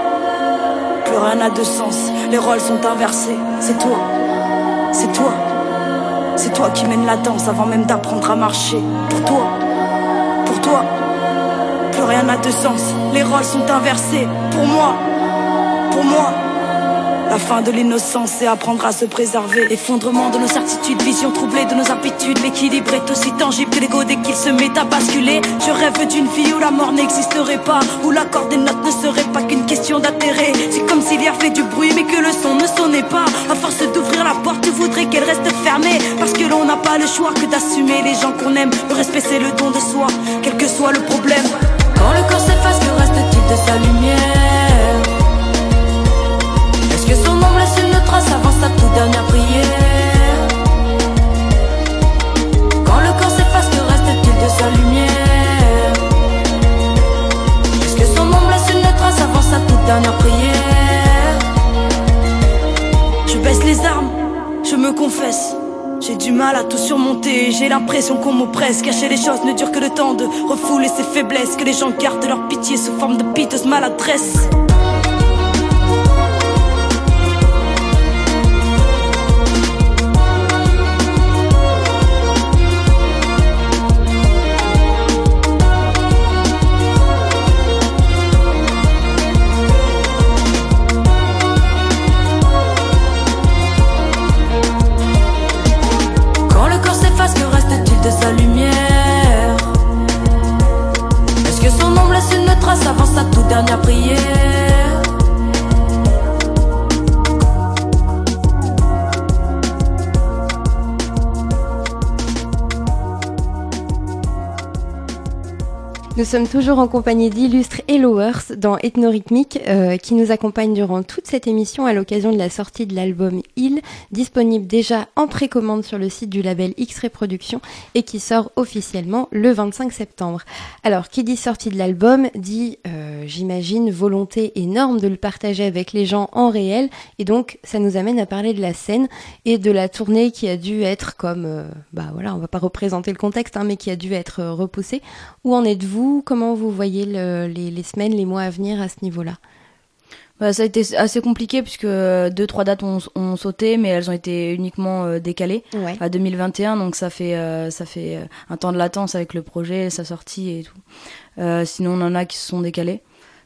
Plus rien n'a de sens, les rôles sont inversés. C'est toi, C'est toi, c'est toi qui mène la danse avant même d'apprendre à marcher. Pour toi, pour toi, plus rien n'a de sens. Les rôles sont inversés. Pour moi, pour moi. La fin de l'innocence, c'est apprendre à se préserver. Effondrement de nos certitudes, vision troublée de nos habitudes. L'équilibre est aussi tangible que l'ego dès qu'il se met à basculer. Je rêve d'une vie où la mort n'existerait pas, où l'accord des notes ne serait pas qu'une question d'intérêt. C'est comme s'il y avait du bruit, mais que le son ne sonnait pas. À force d'ouvrir la porte, tu voudrais qu'elle reste fermée. Parce que l'on n'a pas le choix que d'assumer les gens qu'on aime. Le respect, c'est le don de soi, quel que soit le problème. Quand le corps s'efface, que reste-t-il de sa lumière? Sa toute dernière prière Quand le corps s'efface, que reste-t-il de sa lumière? Est-ce que son ombre laisse une trace avant sa toute dernière prière Je baisse les armes, je me confesse. J'ai du mal à tout surmonter, j'ai l'impression qu'on m'oppresse. Cacher les choses ne dure que le temps de refouler ses faiblesses. Que les gens gardent leur pitié sous forme de piteuse maladresse. Nous sommes toujours en compagnie d'illustres Hellowers dans Ethnorhythmique euh, qui nous accompagne durant toute cette émission à l'occasion de la sortie de l'album Il, disponible déjà en précommande sur le site du label X-Ray Productions et qui sort officiellement le 25 septembre. Alors, qui dit sortie de l'album dit, euh, j'imagine, volonté énorme de le partager avec les gens en réel et donc ça nous amène à parler de la scène et de la tournée qui a dû être comme, euh, bah voilà, on va pas représenter le contexte, hein, mais qui a dû être euh, repoussée. Où en êtes-vous? Comment vous voyez le- les, les semaines, les mois à venir à ce niveau-là Bah, ça a été assez compliqué puisque euh, deux trois dates ont, ont sauté, mais elles ont été uniquement euh, décalées Ouais. à 2021, donc ça fait euh, ça fait un temps de latence avec le projet, sa sortie et tout. Euh, sinon, on en a qui se sont décalés.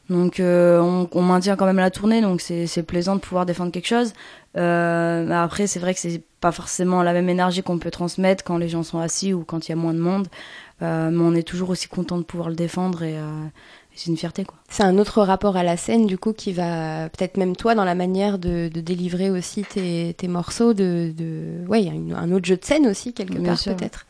Donc, on, on maintient quand même la tournée, donc c'est plaisant de pouvoir défendre quelque chose. Après, c'est vrai que c'est pas forcément la même énergie qu'on peut transmettre quand les gens sont assis ou quand il y a moins de monde. Mais on est toujours aussi content de pouvoir le défendre et c'est une fierté quoi. C'est un autre rapport à la scène, du coup, qui va peut-être même toi dans la manière de, de délivrer aussi tes, tes morceaux, de, de... ouais, il y a une- un autre jeu de scène aussi quelque Bien part peut-être.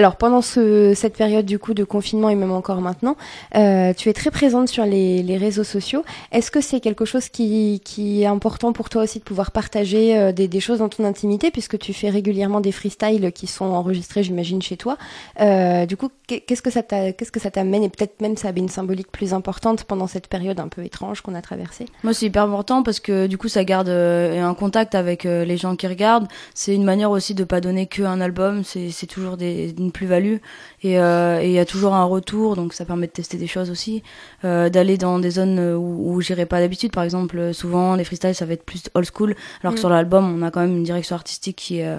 Alors pendant ce, cette période du coup de confinement et même encore maintenant, euh, tu es très présente sur les, réseaux sociaux. Est-ce que c'est quelque chose qui, est important pour toi aussi de pouvoir partager euh, des, choses dans ton intimité puisque tu fais régulièrement des freestyles qui sont enregistrés, j'imagine, chez toi. Euh, du coup, qu'est- qu'est-ce que ça t'amène et peut-être même ça avait une symbolique plus importante pendant cette période un peu étrange qu'on a traversée? Moi, c'est hyper important parce que du coup, ça garde un contact avec les gens qui regardent. C'est une manière aussi de pas donner que un album. C'est toujours des, plus-value et euh, et il y a toujours un retour, donc ça permet de tester des choses aussi, euh, d'aller dans des zones euh, où, où j'irais pas d'habitude. Par exemple, souvent les freestyles, ça va être plus old school, alors que Mm. sur l'album, on a quand même une direction artistique qui est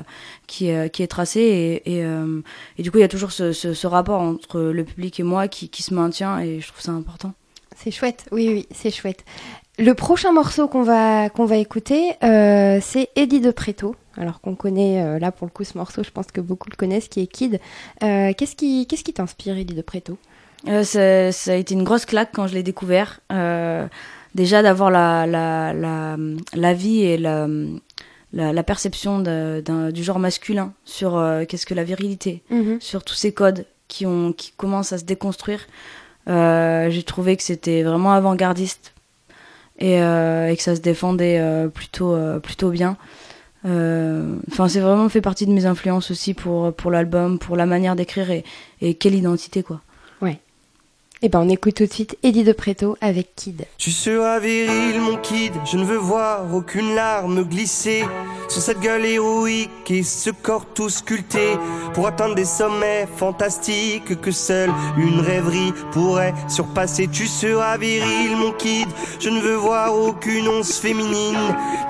qui est, qui est tracée et et, euh, et du coup, il y a toujours ce, ce, ce rapport entre le public et moi qui qui se maintient et je trouve ça important. C'est chouette, oui, oui, c'est chouette. Le prochain morceau qu'on va, qu'on va écouter, euh, c'est Eddie de Preto. Alors qu'on connaît, euh, là pour le coup, ce morceau, je pense que beaucoup le connaissent, qui est Kid. Euh, qu'est-ce qui, qu'est-ce qui t'inspire, Eddie de Preto? Ça, ça a été une grosse claque quand je l'ai découvert. Déjà d'avoir la, la, la, la vie et la, la, la perception de- d'un- du genre masculin sur qu'est-ce que la virilité, sur tous ces codes qui, ont, qui commencent à se déconstruire. Euh, J'ai trouvé que c'était vraiment avant-gardiste et, euh, et que ça se défendait euh, plutôt, euh, plutôt bien. Enfin, c'est vraiment fait partie de mes influences aussi pour, pour l'album, pour la manière d'écrire et, et quelle identité quoi. Eh ben, on écoute tout de suite Eddie de Preto avec Kid. Tu seras viril, mon kid. Je ne veux voir aucune larme glisser sur cette gueule héroïque et ce corps tout sculpté pour atteindre des sommets fantastiques que seule une rêverie pourrait surpasser. Tu seras viril, mon kid. Je ne veux voir aucune once féminine,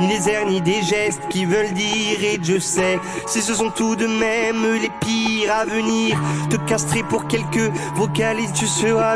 ni les airs, ni des gestes qui veulent dire. Et je sais, si ce sont tout de même les pires à venir, te castrer pour quelques vocalises. Tu seras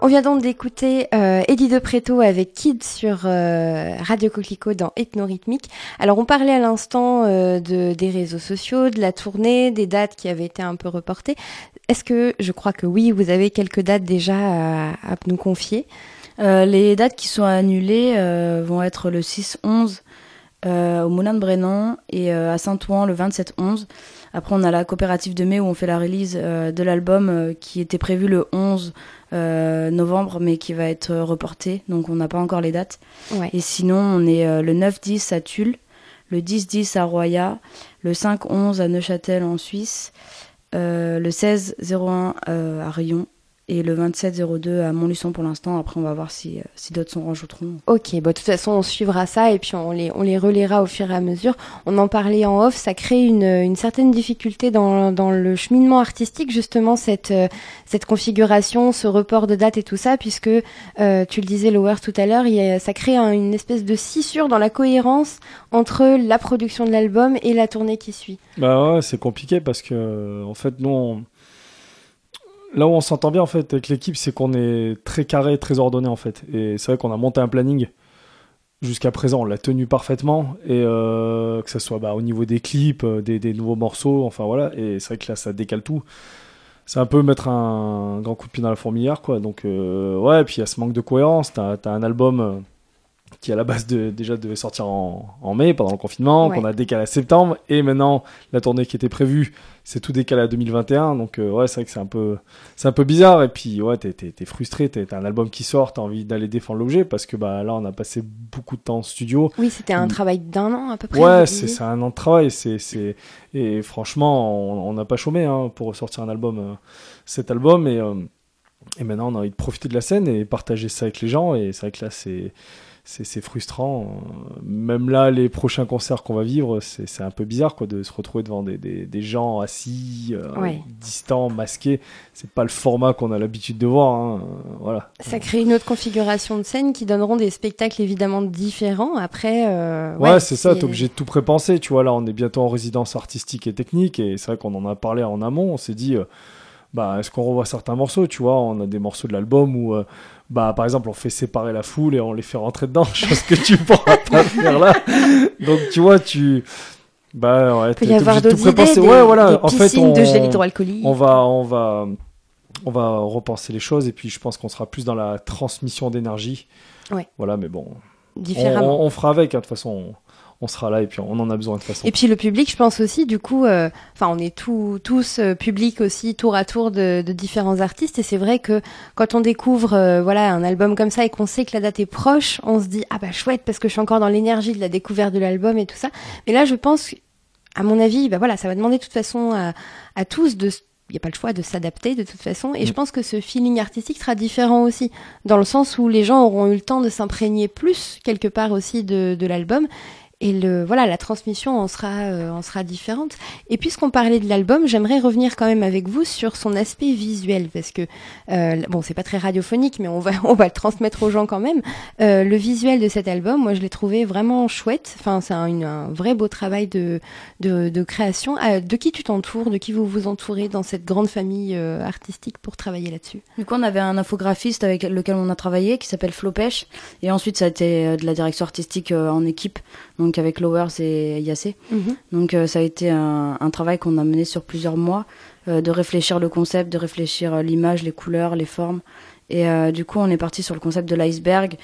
On vient donc d'écouter euh, Eddie de Preto avec Kid sur euh, Radio Coquelicot dans Ethnorhythmique. Alors on parlait à l'instant euh, de, des réseaux sociaux, de la tournée, des dates qui avaient été un peu reportées. Est-ce que, je crois que oui, vous avez quelques dates déjà à, nous confier? Euh, les dates qui sont annulées vont être le 6-11 euh, au Moulin de Brennan et à Saint-Ouen le 27-11. Après, on a la coopérative de mai où on fait la release de l'album qui était prévu le 11 euh, novembre mais qui va être euh, reporté. Donc, on n'a pas encore les dates. Ouais. Et sinon, on est euh, le 9-10 à Tulle, le 10-10 à Roya, le 5-11 à Neuchâtel en Suisse, euh, le 16-01 euh, à Rion et le 27-02 à Montluçon pour l'instant. Après, on va voir si, euh, si d'autres s'en rajouteront. Ok, bon, de toute façon, on suivra ça et puis on les, on les relaiera au fur et à mesure. On en parlait en off, ça crée une, une certaine difficulté dans, dans le cheminement artistique, justement, cette, euh, cette configuration, ce report de date et tout ça, puisque, euh, tu le disais, Lower, tout à l'heure, il y a- ça crée un- une espèce de scissure dans la cohérence entre la production de l'album et la tournée qui suit. Bah ouais, c'est compliqué parce que en fait nous on- là où on s'entend bien en fait avec l'équipe, c'est qu'on est très carré, très ordonné en fait. Et c'est vrai qu'on a monté un planning jusqu'à présent, on l'a tenu parfaitement et euh, que ce soit bah, au niveau des clips, euh, des, nouveaux morceaux, enfin voilà. Et c'est vrai que là ça décale tout. C'est un peu mettre un grand coup de pied dans la fourmilière quoi. Donc euh, ouais, puis il y a ce manque de cohérence. T'as as un album qui à la base de, déjà devait sortir en, mai pendant le confinement, qu'on a décalé à septembre, et maintenant la tournée qui était prévue, c'est tout décalé à 2021. Donc euh, ouais, c'est vrai que c'est un peu, c'est un peu bizarre. Et puis ouais, t'es, t'es, frustré, t'as un album qui sort, t'as envie d'aller défendre l'objet parce que bah là on a passé beaucoup de temps en studio. Oui, c'était un mm. travail d'un an à peu près. Ouais, c'est, c'est un an de travail, c'est, c'est et franchement on n'a pas chômé hein, pour sortir un album, euh, cet album et euh, et maintenant on a envie de profiter de la scène et partager ça avec les gens et c'est vrai que là c'est c'est frustrant. Même là, les prochains concerts qu'on va vivre, c'est un peu bizarre quoi, de se retrouver devant des, des, gens assis, euh, distants, masqués. C'est pas le format qu'on a l'habitude de voir. Hein. Voilà. Ça crée une autre configuration de scène qui donneront des spectacles évidemment différents. Après, euh, ouais, c'est ça. T'es obligé de tout prépenser. Tu vois, là, on est bientôt en résidence artistique et technique, et c'est vrai qu'on en a parlé en amont. On s'est dit. Euh, bah, est-ce qu'on revoit certains morceaux, tu vois On a des morceaux de l'album où, euh, bah, par exemple, on fait séparer la foule et on les fait rentrer dedans, chose que tu pourras pas faire là. Donc, tu vois, tu. Bah, ouais, Il peut y avoir d'autres idées, ouais, voilà. en fait, on, de gel hydroalcoolique. On va, on va, on va repenser les choses et puis je pense qu'on sera plus dans la transmission d'énergie. Ouais. Voilà, mais bon. Différemment. On, fera avec, hein, de toute façon on sera là et puis on en a besoin de toute façon. Et puis le public, je pense aussi, du coup, euh, enfin, on est tous tous euh, publics aussi, tour à tour de, de différents artistes. Et c'est vrai que quand on découvre, euh, voilà, un album comme ça et qu'on sait que la date est proche, on se dit ah bah chouette parce que je suis encore dans l'énergie de la découverte de l'album et tout ça. Mais là, je pense, à mon avis, bah voilà, ça va demander de toute façon à, à tous de il n'y a pas le choix de s'adapter de toute façon. Et je mm. pense que ce feeling artistique sera différent aussi, dans le sens où les gens auront eu le temps de s'imprégner plus, quelque part aussi, de, de l'album et le voilà la transmission en sera euh, en sera différente. Et puisqu'on parlait de l'album j'aimerais revenir quand même avec vous sur son aspect visuel parce que euh, bon c'est pas très radiophonique mais on va on va le transmettre aux gens quand même. Euh, le visuel de cet album moi je l'ai trouvé vraiment chouette. Enfin c'est un, un, vrai beau travail de de, de création. Euh, de qui tu t'entoures de qui vous vous entourez dans cette grande famille euh, artistique pour travailler là-dessus? Du coup on avait un infographiste avec lequel on a travaillé qui s'appelle Flo Pêche et ensuite ça a été de la direction artistique en équipe donc avec Lowers et Yassé. Mhm. Donc euh, ça a été un, un travail qu'on a mené sur plusieurs mois, euh, de réfléchir le concept, de réfléchir euh, l'image, les couleurs, les formes. Et du coup, on est parti sur le concept de l'iceberg,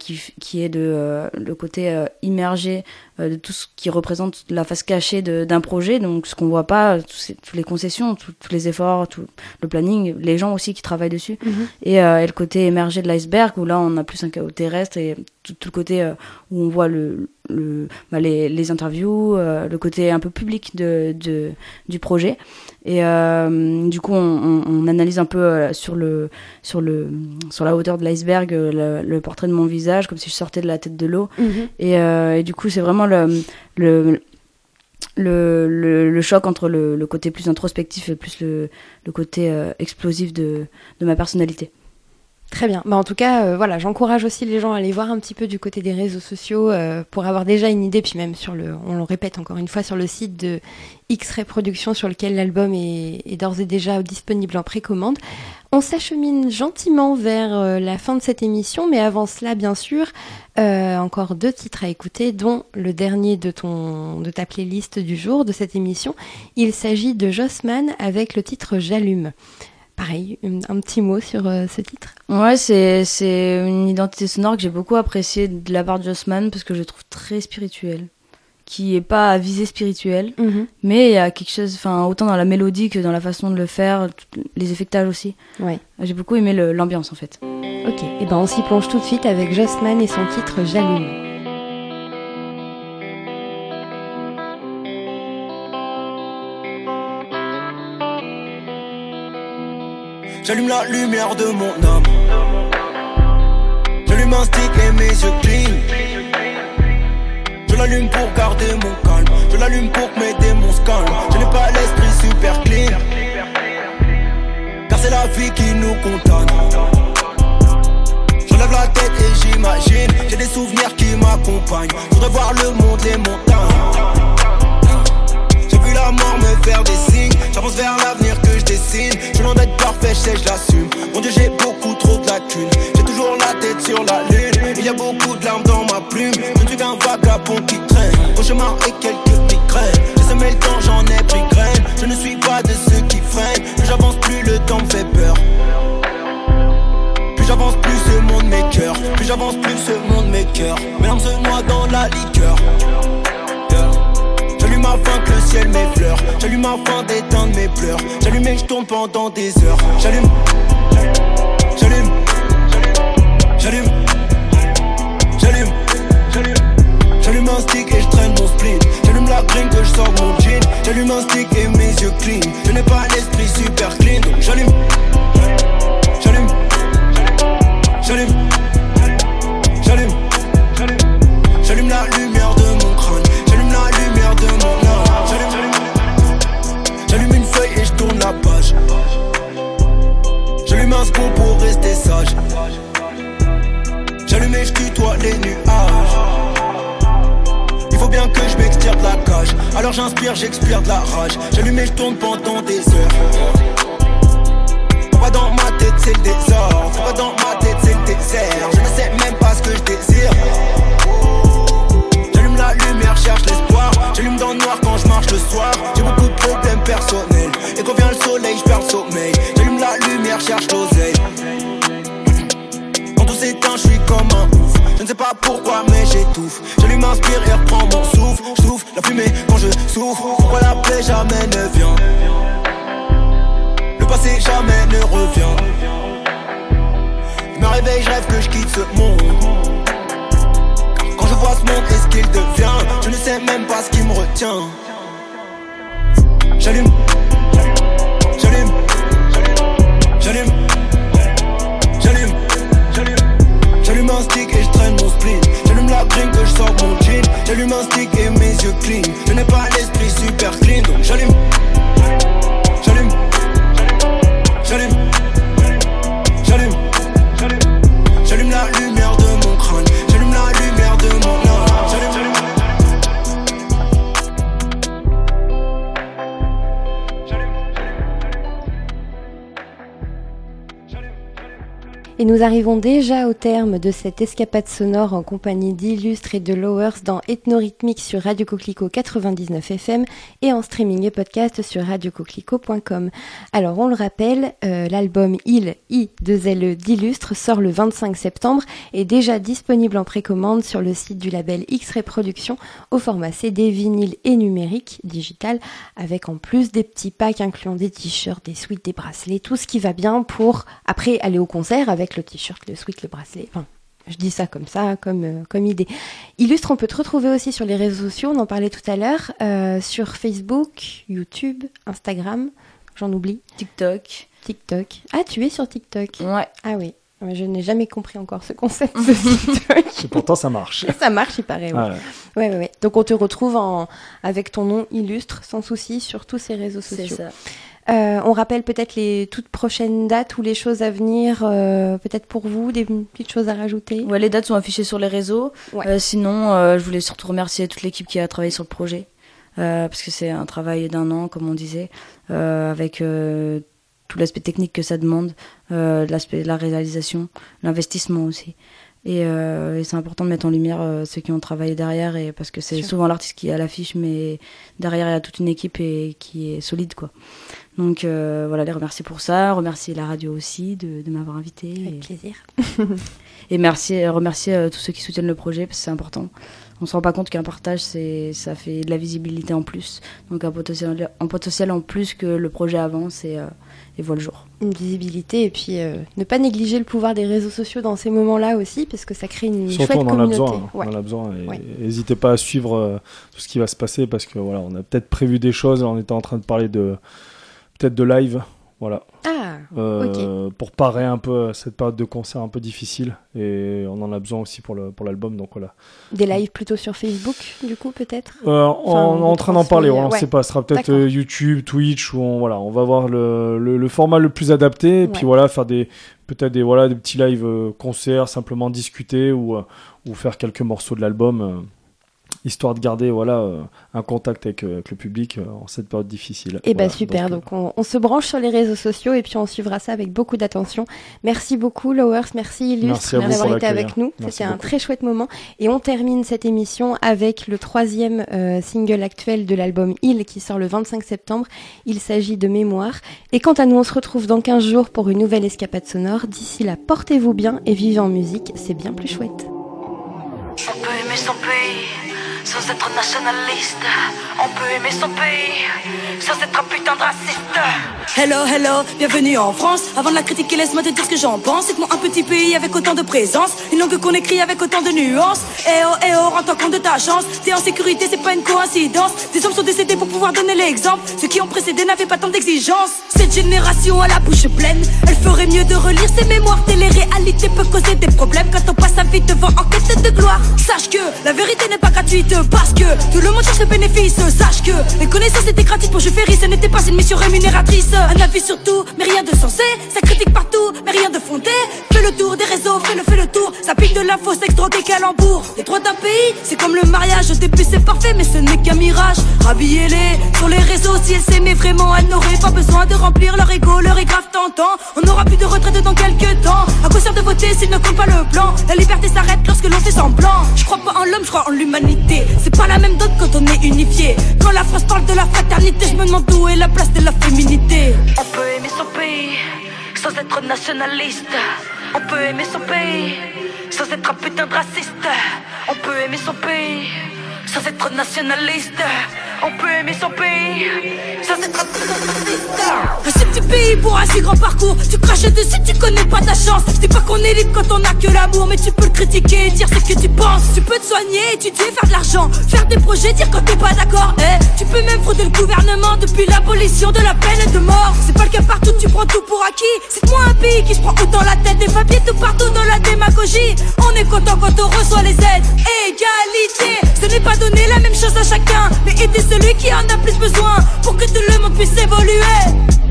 qui, qui est de le côté immergé de tout ce qui représente la face cachée d'un projet, donc ce qu'on voit pas, toutes les concessions, tous les efforts, tout le planning, les gens aussi qui travaillent dessus, mhm. et, et, le côté émergé de l'iceberg où là on a plus un chaos terrestre et tout, tout le côté où on voit le, le, bah, les, les, interviews, euh, le côté un peu public de, de du projet. Et euh, du coup, on, on, analyse un peu euh, sur, le, sur, le, sur la hauteur de l'iceberg le, le, portrait de mon visage, comme si je sortais de la tête de l'eau. Mhm. et, et, du coup, c'est vraiment le, le, le, le, choc entre le, le, côté plus introspectif et plus le, le côté explosif de, de ma personnalité. Très bien. Bah, en tout cas, euh, voilà, j'encourage aussi les gens à aller voir un petit peu du côté des réseaux sociaux euh, pour avoir déjà une idée, puis même sur le, on le répète encore une fois, sur le site de X-Ray Productions sur lequel l'album est, d'ores et déjà disponible en précommande. On s'achemine gentiment vers euh, la fin de cette émission, mais avant cela, bien sûr, encore deux titres à écouter, dont le dernier de ton de ta playlist du jour de cette émission. Il s'agit de Jossman avec le titre J'allume pareil, un petit mot sur euh, ce titre? Ouais, c'est, c'est une identité sonore que j'ai beaucoup appréciée de la part de Jossman parce que je trouve très spirituelle. Qui est pas à visée spirituelle, mhm. mais il y a quelque chose, enfin, autant dans la mélodie que dans la façon de le faire, les effectages aussi. Ouais. J'ai beaucoup aimé l'ambiance en fait. Ok, et ben on s'y plonge tout de suite avec Jossman et son titre J'allume. J'allume la lumière de mon âme. J'allume un stick et mes yeux clean. Je l'allume pour garder mon calme. Je l'allume pour que mes démons se Je n'ai pas l'esprit super clean. Car c'est la vie qui nous condamne. Je lève la tête et j'imagine. J'ai des souvenirs qui m'accompagnent. Je voudrais voir le monde, les montagnes la mort me faire des signes. J'avance vers l'avenir que je dessine. Je loin d'être parfait, je sais, je l'assume. Mon Dieu, j'ai beaucoup trop de lacunes. J'ai toujours la tête sur la lune. Il y a beaucoup de larmes dans ma plume. Je suis qu'un vagabond qui traîne. Au chemin et quelques migraines. J'ai semé le temps, j'en ai pris graine. Je ne suis pas de ceux qui freinent. Plus j'avance, plus le temps me fait peur. Plus j'avance, plus ce monde m'écœure. Plus j'avance, plus ce monde m'écœure. cœur. Mes larmes se dans la liqueur. J'allume afin que le ciel m'effleure. J'allume afin d'éteindre mes pleurs. J'allume et je tourne pendant des heures. J'allume. J'allume. J'allume. J'allume. J'allume un stick et je traîne mon spleen. J'allume la green que je sors mon jean. J'allume un stick et mes yeux clean. Je n'ai pas l'esprit super clean donc j'allume. J'allume. J'allume. J'allume. Un pour rester sage. J'allume et je tutoie les nuages. Il faut bien que je m'extire de la cage. Alors j'inspire, j'expire de la rage. J'allume et je tourne pendant des heures. Pas dans ma tête, c'est le désordre. Pas dans ma tête, c'est le désert. Je ne sais même pas ce que je désire. J'allume la lumière, cherche l'espoir. J'allume dans le noir quand je marche le soir. J'ai beaucoup de problèmes personnels. Et quand vient le soleil, je perds le sommeil. Lumière, cherche l'oseille. Quand tout s'éteint, je suis comme un ouf. Je ne sais pas pourquoi, mais j'étouffe. J'allume, inspire et reprends mon souffle. Souffle la fumée quand je souffre. Pourquoi la paix jamais ne vient? Le passé jamais ne revient. Je me réveille, je rêve que je quitte ce monde. Quand je vois ce monde et ce qu'il devient, je ne sais même pas ce qui me retient. J'allume, J'allume la green que je sors mon jean. J'allume un stick et mes yeux clean. Je n'ai pas l'esprit super clean donc j'allume, j'allume, j'allume, j'allume Et nous arrivons déjà au terme de cette escapade sonore en compagnie d'Illustre et de Lowers dans Ethnorhythmique sur Radio Coquelicot 99 FM et en streaming et podcast sur radiocoquelicot.com. Alors on le rappelle, euh, l'album Il I2LE d'Illustre sort le 25 septembre et est déjà disponible en précommande sur le site du label X-Ray au format CD, vinyle et numérique, digital, avec en plus des petits packs incluant des t-shirts, des sweats, des bracelets, tout ce qui va bien pour après aller au concert avec le t-shirt, le sweat, le bracelet. Enfin, je dis ça comme ça, comme, euh, comme idée. Illustre, on peut te retrouver aussi sur les réseaux sociaux, on en parlait tout à l'heure, euh, sur Facebook, YouTube, Instagram, j'en oublie, TikTok. TikTok. Ah, tu es sur TikTok Ouais. Ah oui. Je n'ai jamais compris encore ce concept de TikTok. Et pourtant, ça marche. ça marche, il paraît. Ouais. Ouais. Ouais, ouais, ouais. Donc on te retrouve en... avec ton nom illustre, sans souci, sur tous ces réseaux C'est sociaux. ça. Euh, on rappelle peut-être les toutes prochaines dates ou les choses à venir, euh, peut-être pour vous, des petites choses à rajouter. Ouais, les dates sont affichées sur les réseaux. Ouais. Euh, sinon, euh, je voulais surtout remercier toute l'équipe qui a travaillé sur le projet. Euh, parce que c'est un travail d'un an, comme on disait, euh, avec euh, tout l'aspect technique que ça demande, euh, l'aspect de la réalisation, l'investissement aussi. Et, euh, et c'est important de mettre en lumière euh, ceux qui ont travaillé derrière, et parce que c'est souvent l'artiste qui est à l'affiche, mais derrière il y a toute une équipe et qui est solide, quoi. Donc euh, voilà, les remercier pour ça, remercier la radio aussi de, de m'avoir invité. Avec et- plaisir. et merci, remercier tous ceux qui soutiennent le projet parce que c'est important. On se rend pas compte qu'un partage, c'est, ça fait de la visibilité en plus. Donc un potentiel, un potentiel en plus que le projet avance et, et voit le jour. Une visibilité et puis euh, ne pas négliger le pouvoir des réseaux sociaux dans ces moments-là aussi, parce que ça crée une Surtout, chouette on en a communauté. besoin. hein. Ouais. On en a besoin. Ouais. N'hésitez pas à suivre euh, tout ce qui va se passer parce que voilà, on a peut-être prévu des choses. On était en train de parler de peut-être de live. Voilà. Ah, Euh, Pour parer un peu à cette période de concert un peu difficile. Et on en a besoin aussi pour le pour l'album. Donc voilà. des lives plutôt sur Facebook, du coup, peut-être? Euh, on Enfin, est en train d'en parler, on ne ouais. sait pas. Ce sera peut-être euh, YouTube, Twitch, où on, voilà, on va voir le, le, le format le plus adapté. Et puis voilà, faire des peut-être des voilà des petits lives euh, concerts, simplement discuter ou euh, ou faire quelques morceaux de l'album, histoire de garder voilà euh, un contact avec, euh, avec le public euh, en cette période difficile. Eh ben Voilà, super, donc, donc on, on se branche sur les réseaux sociaux et puis on suivra ça avec beaucoup d'attention. Merci beaucoup Lowers, merci Illustre d'avoir été avec nous. C'était un très chouette moment et on termine cette émission avec le troisième euh, single actuel de l'album Il qui sort le 25 septembre. Il s'agit de Mémoire. Et quant à nous, on se retrouve dans 15 jours pour une nouvelle escapade sonore. D'ici là, portez-vous bien et vivez en musique, c'est bien plus chouette. On peut aimer son pays sans être nationaliste. On peut aimer son pays sans être un putain de raciste. Hello, hello, bienvenue en France. Avant de la critiquer, laisse-moi te dire ce que j'en pense. C'est moi, un petit pays avec autant de présence, une langue qu'on écrit avec autant de nuances. Eh oh, eh oh, rends-toi compte de ta chance. T'es en sécurité, c'est pas une coïncidence. Des hommes sont décédés pour pouvoir donner l'exemple. Ceux qui ont précédé n'avaient pas tant d'exigences. Cette génération a la bouche pleine. Elle ferait mieux de relire ses mémoires. Télé-réalité peut causer des problèmes quand on passe sa vie devant en quête de gloire. Sache que la vérité n'est pas gratuite parce que tout le monde cherche le bénéfice. Sache que les connaissances étaient gratuites pour je féris, ce n'était pas une mission rémunératrice. Un avis sur tout, mais rien de sensé. Ça critique partout, mais rien de fondé. Fais le tour des réseaux, fais le, fais le tour. Ça pique de l'info, s'extra des calembours. Les droits d'un pays, c'est comme le mariage. Au début, c'est parfait, mais ce n'est qu'un mirage. Rhabillez-les sur les réseaux. Si elles s'aimaient vraiment, elles n'auraient pas besoin de remplir leur ego. Leur est grave tentant. On n'aura plus de retraite dans quelques temps. À quoi sert de voter s'il ne compte pas le plan? La liberté s'arrête lorsque l'on fait semblant. Je crois pas en l'homme, je crois en l'humanité. C'est pas la même dot quand on est unifié. Quand la France parle de la fraternité, je me demande où est la place de la féminité. On peut aimer son pays sans être nationaliste. On peut aimer son pays sans être un putain de raciste. On peut aimer son pays sans être nationaliste. On peut aimer son pays. Un putain de raciste. Un petit pays pour un si grand parcours. Tu craches dessus, tu connais pas ta chance. Je dis pas qu'on est libre quand on a que l'amour Mais tu peux le critiquer et dire ce que tu penses. Tu peux te soigner, étudier, faire de l'argent Faire des projets, dire quand t'es pas d'accord. Eh, Tu peux même frauder le gouvernement Depuis l'abolition de la peine de mort. C'est pas le cas partout, tu prends tout pour acquis. C'est moi un pays qui se prend autant la tête Des papiers tout partout dans la démagogie. On est content quand on reçoit les aides. Égalité, ce n'est pas donner la même chose à chacun. Mais aider celui qui en a plus besoin Pour que tout le monde puisse évoluer